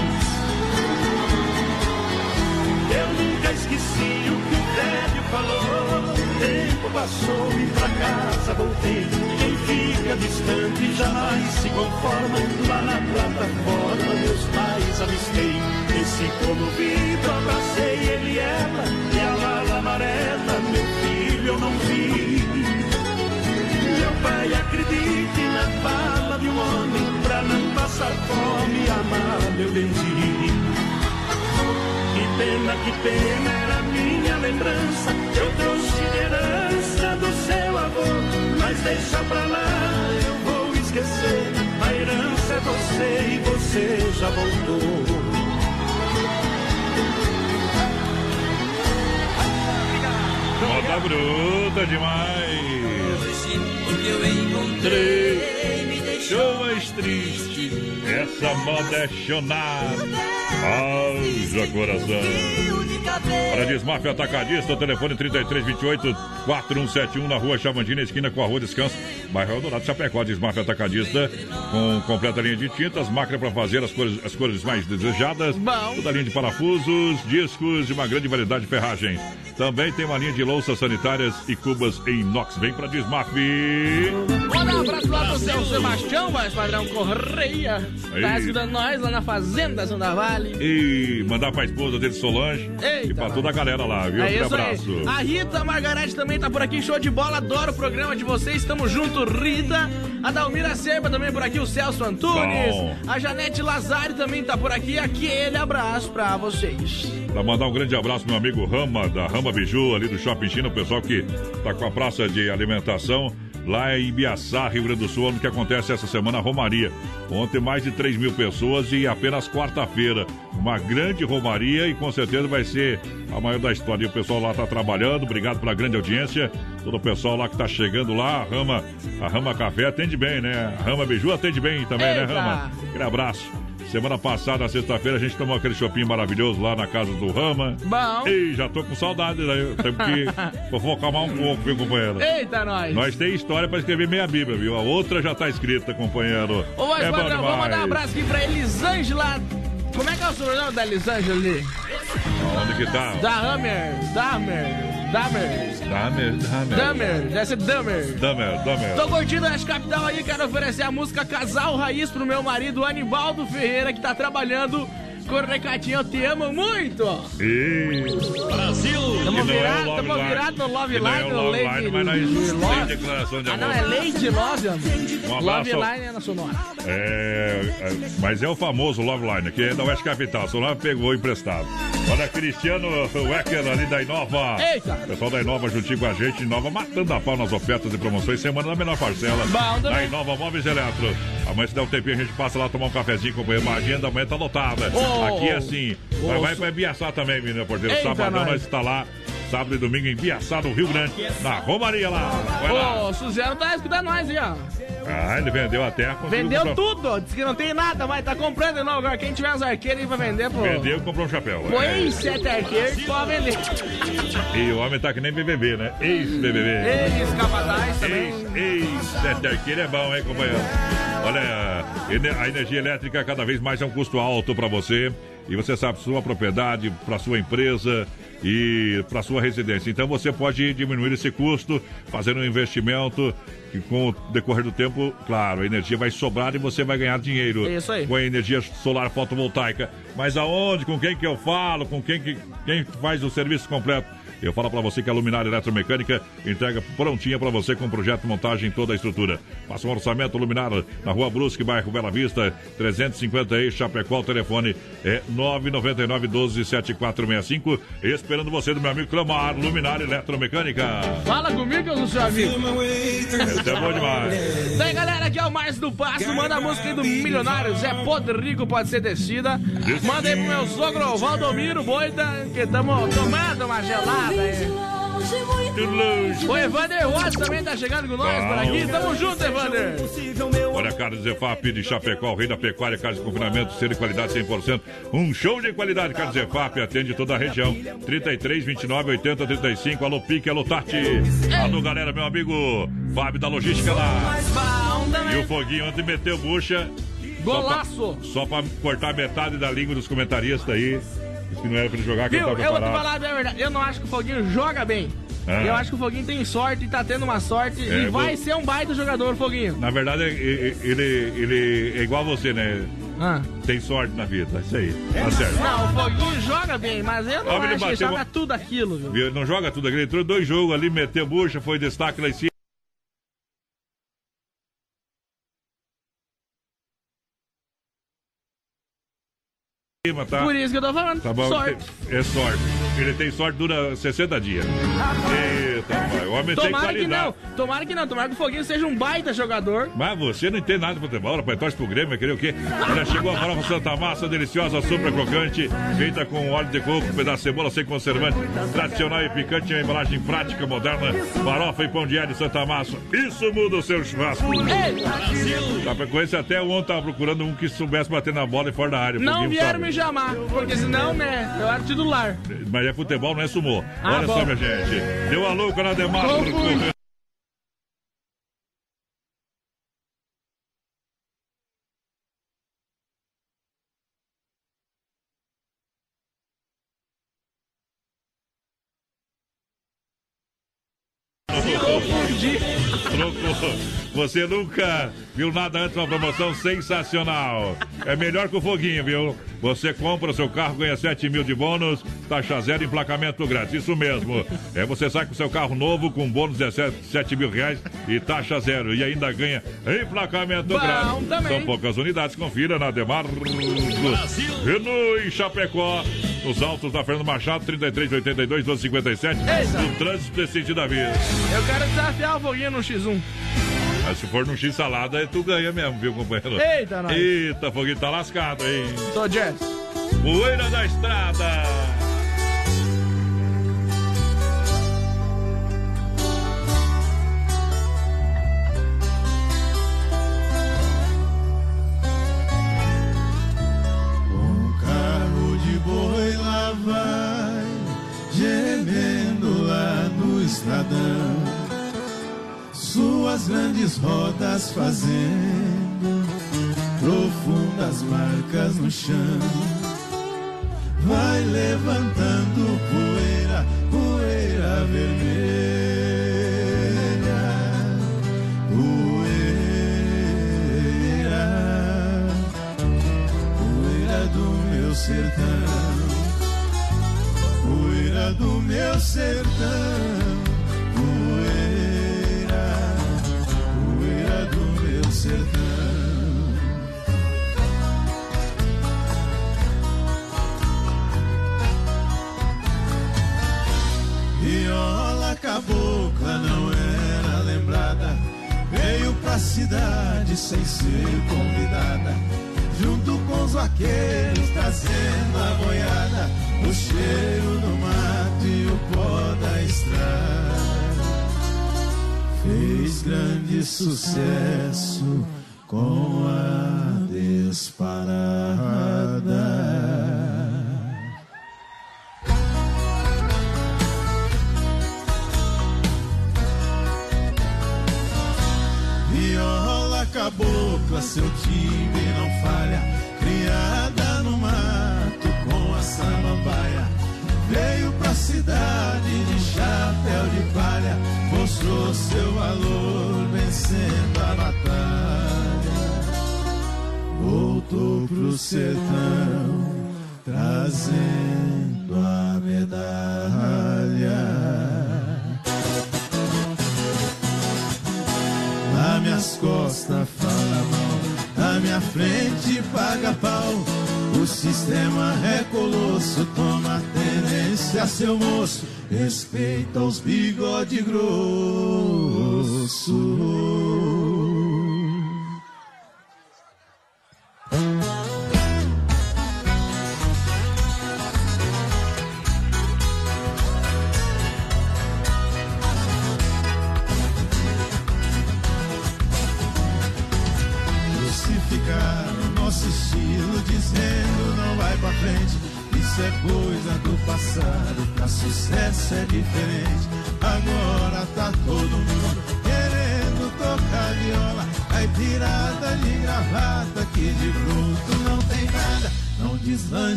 Eu nunca esqueci o que o velho falou. O tempo passou e pra casa voltei. Quem fica distante jamais se conforma. Lá na plataforma meus pais avistei. Desci comovido, abracei ele e ela. E a mala amarela, meu filho, eu não vi. Meu pai acredite na fala de um homem. Pra não passar fome, a mala eu vendi. Que pena, que pena era minha lembrança. Eu trouxe herança do seu avô. Mas deixa pra lá, eu vou esquecer. A herança é você e você já voltou. Moda bruta demais. que eu encontrei me deixou mais triste. Essa moda é chonada. Haja coração. Para Desmaf Atacadista, o telefone 3328 4171 na rua Chamandina, esquina com a rua Descanso, bairro Eldorado, Chapecó. Desmaf Atacadista, com completa linha de tintas, máquina para fazer as cores, as cores mais desejadas, toda a linha de parafusos, discos e uma grande variedade de ferragens. Também tem uma linha de louças sanitárias e cubas em inox. Vem para Desmaf. Manda um abraço lá pro seu Sebastião, vai, padrão Correia. Tá ajudando nós lá na Fazenda Santa Vale. E mandar pra esposa dele, Solange. Eita, pra toda a galera lá, viu? É isso abraço. aí. A Rita Margarete também tá por aqui, show de bola. Adoro o programa de vocês, tamo junto, Rita. A Dalmira Serba também por aqui, o Celso Antunes. Bom. A Janete Lazari também tá por aqui. Aquele abraço pra vocês. Pra mandar um grande abraço meu amigo Rama, da Rama Biju, ali do Shopping China, o pessoal que tá com a praça de alimentação lá em Ibiaçá, Rio Grande do Sul, onde que acontece essa semana a Romaria. Ontem mais de 3 mil pessoas e apenas quarta-feira. Uma grande Romaria e com certeza vai ser a maior da história. E o pessoal lá tá trabalhando, obrigado pela grande audiência. Todo o pessoal lá que tá chegando lá, a Rama, a Rama Café atende bem, né? A Rama Biju atende bem também, né, Eita. Rama? Aquele abraço. Semana passada, sexta-feira, a gente tomou aquele shopping maravilhoso lá na casa do Rama. Bom. Ei, já tô com saudade, né? Temos que fofocar mais um pouco, viu, companheiro? Eita, nós. Nós tem história pra escrever meia Bíblia, viu? A outra já tá escrita, companheiro. Ô, mas, é padrão, vamos mandar um abraço aqui pra Elisângela. Como é que é o sobrenome da Elisângela ali? Onde que tá? Damer, Damer, Damer. Damer, Damer. Damer, deve ser Damer. Damer, Damer. Tô curtindo a capital aí, quero oferecer a música Casal Raiz pro meu marido Anibaldo Ferreira, que tá trabalhando com o recadinho, eu te amo muito. Isso. Brasil. Tamo é o virado, tamo Line. virado no Love é Line, o no Love Lady Line, mas nós tem declaração de Ah, amor. não, é Lady Love, amor. Um Love. Line é na sonora. É, é, mas é o famoso Love Line, que é da Oeste Capital. Nome pegou emprestado. Olha, Cristiano Wecker ali da Inova. Eita! Pessoal da Inova juntinho com a gente. Inova matando a pau nas ofertas e promoções. Semana da menor parcela. Bom da. Inova Móveis Eletro. Amanhã se der um tempinho a gente passa lá tomar um cafezinho, companheiro. Uma agenda amanhã tá lotada. Ô, Aqui é assim. ô, Vai, vai pra Biaçá também, menina porteira. Sabadão nós. nós está lá. Sábado e domingo em Biaçá, no Rio Grande. Na Romaria lá. Vai lá. Ô, Suzano tá escutando nós aí, ó. Ah, ele vendeu a terra. Vendeu tudo, disse que não tem nada, mas tá comprando de novo agora. Quem tiver uns arqueiros aí pra vender, pô. Vendeu e comprou um chapéu. Põe É. sete arqueiros pode vender. E o homem tá que nem BBB, né? Ex-BBB. Eles, capataz também. Ex-sete arqueiro é bom, hein, companheiro? Olha, a energia elétrica cada vez mais é um custo alto para você. E você sabe, sua propriedade, para sua empresa e para sua residência. Então você pode diminuir esse custo fazendo um investimento que com o decorrer do tempo, claro, a energia vai sobrar e você vai ganhar dinheiro. É isso aí. Com a energia solar fotovoltaica. Mas aonde, com quem que eu falo, com quem que quem faz o serviço completo? Eu falo pra você que a Luminária Eletromecânica entrega prontinha pra você com projeto, montagem e toda a estrutura. Faça um orçamento Luminária na Rua Brusque, bairro Bela Vista, 350 aí, Chapecó, o telefone é 999 12 7465. Esperando você do meu amigo Clamar, Luminária Eletromecânica. Fala comigo, eu sou seu amigo. É bom demais. Daí, galera, aqui é o Márcio do Passo. Manda a música aí do Milionário. Zé Podrigo pode ser descida. Manda aí pro meu sogro Valdomiro Boida, que tamo tomando uma gelada aí. O Evander Rosa também tá chegando com nós por aqui. Tamo junto, Evander. Olha, Carlos Zefap de Chapecó, o rei da pecuária, carne de confinamento, ser de qualidade 100%. Um show de qualidade, Carlos Zefap, atende toda a região. 33, 29, 80, 35. Alô, Pique, alô, Tati. Alô, galera, meu amigo Fábio da Logística lá. E o Foguinho ontem meteu bucha. Golaço. Só pra, só pra cortar metade da língua dos comentaristas aí. Disse que não era pra ele jogar, que Viu? ele Eu tava vou te falar a verdade. Eu não acho que o Foguinho joga bem. Ah. Eu acho que o Foguinho tem sorte tá tendo uma sorte. É, e vai vou- ser um baita jogador, Foguinho. Na verdade, ele, ele, ele é igual a você, né? Ah. Tem sorte na vida, isso aí. Tá certo. Não, o Foguinho joga bem, mas eu não Ó, acho que ele bateu joga uma- tudo aquilo, viu? Não joga tudo aqui. Ele entrou dois jogos ali, meteu bucha, foi destaque lá em cima. Tá? Por isso que eu tô falando. Tá bom? sorte. É sorte. Ele tem sorte, dura 60 dias. Eita, pai. O homem tem Tomara que qualidade. não, tomara que não, tomara que o Foguinho seja um baita jogador. Mas você não entende nada de futebol, rapaz. Torce pro Grêmio, vai querer o quê? Olha, chegou a farofa Santa Massa, deliciosa, super crocante, feita com óleo de coco, pedaço de cebola sem conservante, tradicional e picante, uma embalagem prática, moderna, farofa e pão de alho Santa Massa. Isso muda o seu churrasco. Chapecoense até ontem tava procurando um que soubesse bater na bola e fora da área. Não vieram sabe. me chamar, porque senão, né, eu era titular. Mas é futebol, não é sumô. Ah, Olha bom. só, minha gente. Deu a louca na Demar. Você nunca viu nada antes uma promoção sensacional. É melhor que o foguinho, viu? Você compra o seu carro, ganha 7 mil de bônus, taxa zero, emplacamento grátis. Isso mesmo. É, você sai com seu carro novo com bônus de 7 mil reais e taxa zero. E ainda ganha emplacamento Bom grátis. também. São poucas unidades. Confira na Demar. Renault em Chapecó. Nos altos da Fernando Machado, 3382 1257. No trânsito sentido da vida. Eu quero desafiar o Foguinho no X1. Mas se for no X salada, tu ganha mesmo, viu, companheiro? Eita, nós. Eita, foguinho tá lascado, hein? Tô Jazz. Poeira da estrada. Vai, gemendo lá no estradão, suas grandes rodas fazendo profundas marcas no chão. Vai levantando poeira, poeira vermelha, poeira, poeira do meu sertão do meu sertão, poeira, poeira do meu sertão. Viola cabocla não era lembrada, veio pra cidade sem ser convidada, junto com os vaqueiros trazendo a boiada o cheiro do mato e o pó da estrada. Fez grande sucesso com a sistema é colosso, toma tenência, seu moço. Respeita os bigode grosso.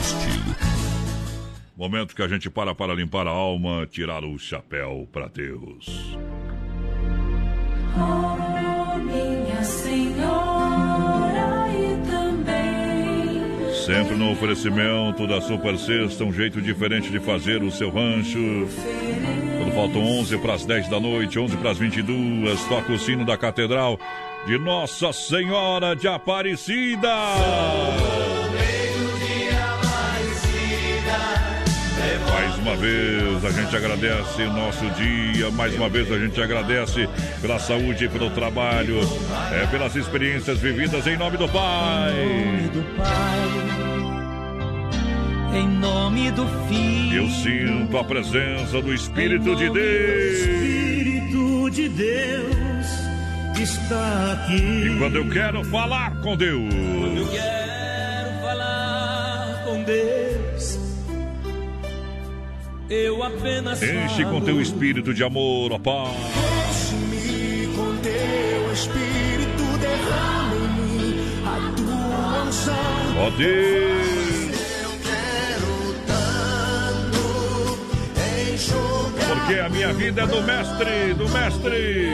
Estilo. Momento que a gente para para limpar a alma, tirar o chapéu para Deus. Oh, minha senhora e também. Sempre no oferecimento da Super Sexta, um jeito diferente de fazer o seu rancho. Quando faltam 11 para as 10 da noite, 11 para as 22, toca o sino da Catedral de Nossa Senhora de Aparecida. Uma vez a gente agradece o nosso dia, mais uma vez a gente agradece pela saúde e pelo trabalho, é, pelas experiências vividas em nome do Pai. do Pai, em nome do Filho. Eu sinto a presença do Espírito de Deus. Espírito de Deus está aqui. E quando eu quero falar com Deus, Eu quero falar com Deus. Eu apenas enche com teu espírito de amor, ó Pai. Enche-me com teu espírito, derrama em mim a tua unção. Ó Deus. Porque a minha vida é do mestre, do mestre.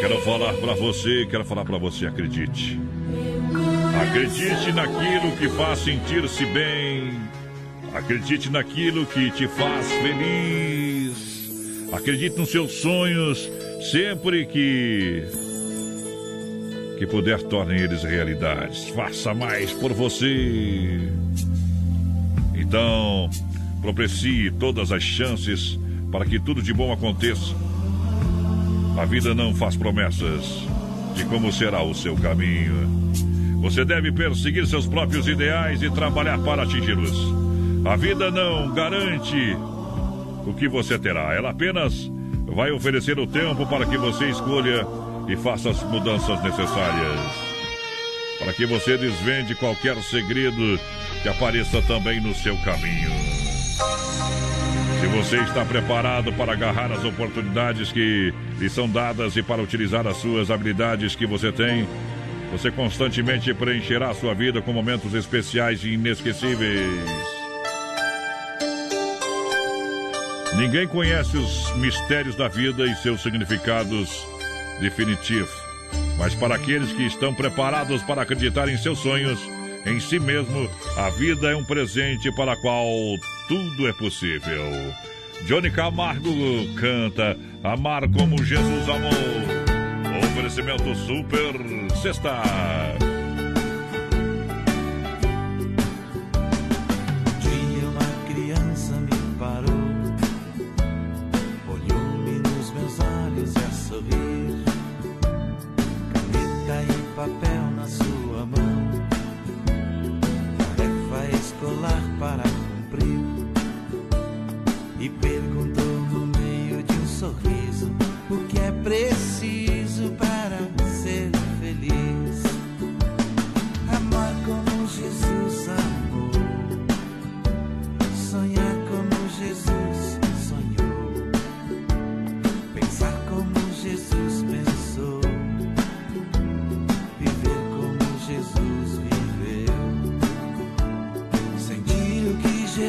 Quero falar pra você, quero falar pra você, acredite. Acredite naquilo que faz sentir-se bem. Acredite naquilo que te faz feliz. Acredite nos seus sonhos sempre que que puder torne eles realidades. Faça mais por você. Então, Propecie todas as chances para que tudo de bom aconteça. A vida não faz promessas de como será o seu caminho. Você deve perseguir seus próprios ideais e trabalhar para atingi-los. A vida não garante o que você terá, ela apenas vai oferecer o tempo para que você escolha e faça as mudanças necessárias. Para que você desvende qualquer segredo que apareça também no seu caminho. Se você está preparado para agarrar as oportunidades que lhe são dadas e para utilizar as suas habilidades que você tem, você constantemente preencherá a sua vida com momentos especiais e inesquecíveis. Ninguém conhece os mistérios da vida e seus significados definitivos. Mas para aqueles que estão preparados para acreditar em seus sonhos, em si mesmo, a vida é um presente para qual tudo é possível. Johnny Camargo canta Amar como Jesus amou. Oferecimento Super Sexta.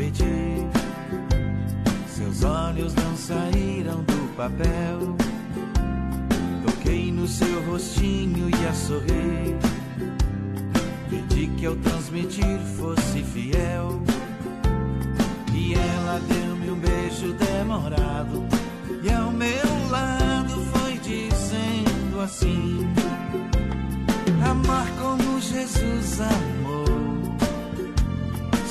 repetir, seus olhos não saíram do papel. Toquei no seu rostinho e a sorrir. Pedi que ao transmitir fosse fiel. E ela deu-me um beijo demorado. E ao meu lado foi dizendo assim: Amar como Jesus amou.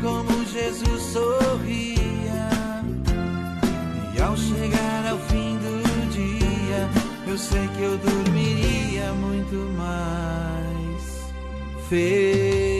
como Jesus sorria. E ao chegar ao fim do dia, eu sei que eu dormiria muito mais feliz.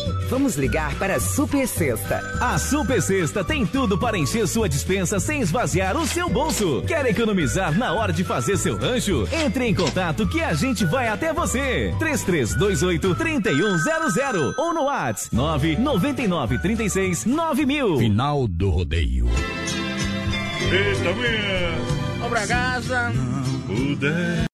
Vamos ligar para a Super Sexta. A Super Sexta tem tudo para encher sua dispensa sem esvaziar o seu bolso. Quer economizar na hora de fazer seu rancho? Entre em contato que a gente vai até você. 3328 3100 ou no WhatsApp 999 36 9000. Final do rodeio. Eita, minha. Vamos pra casa. Puder.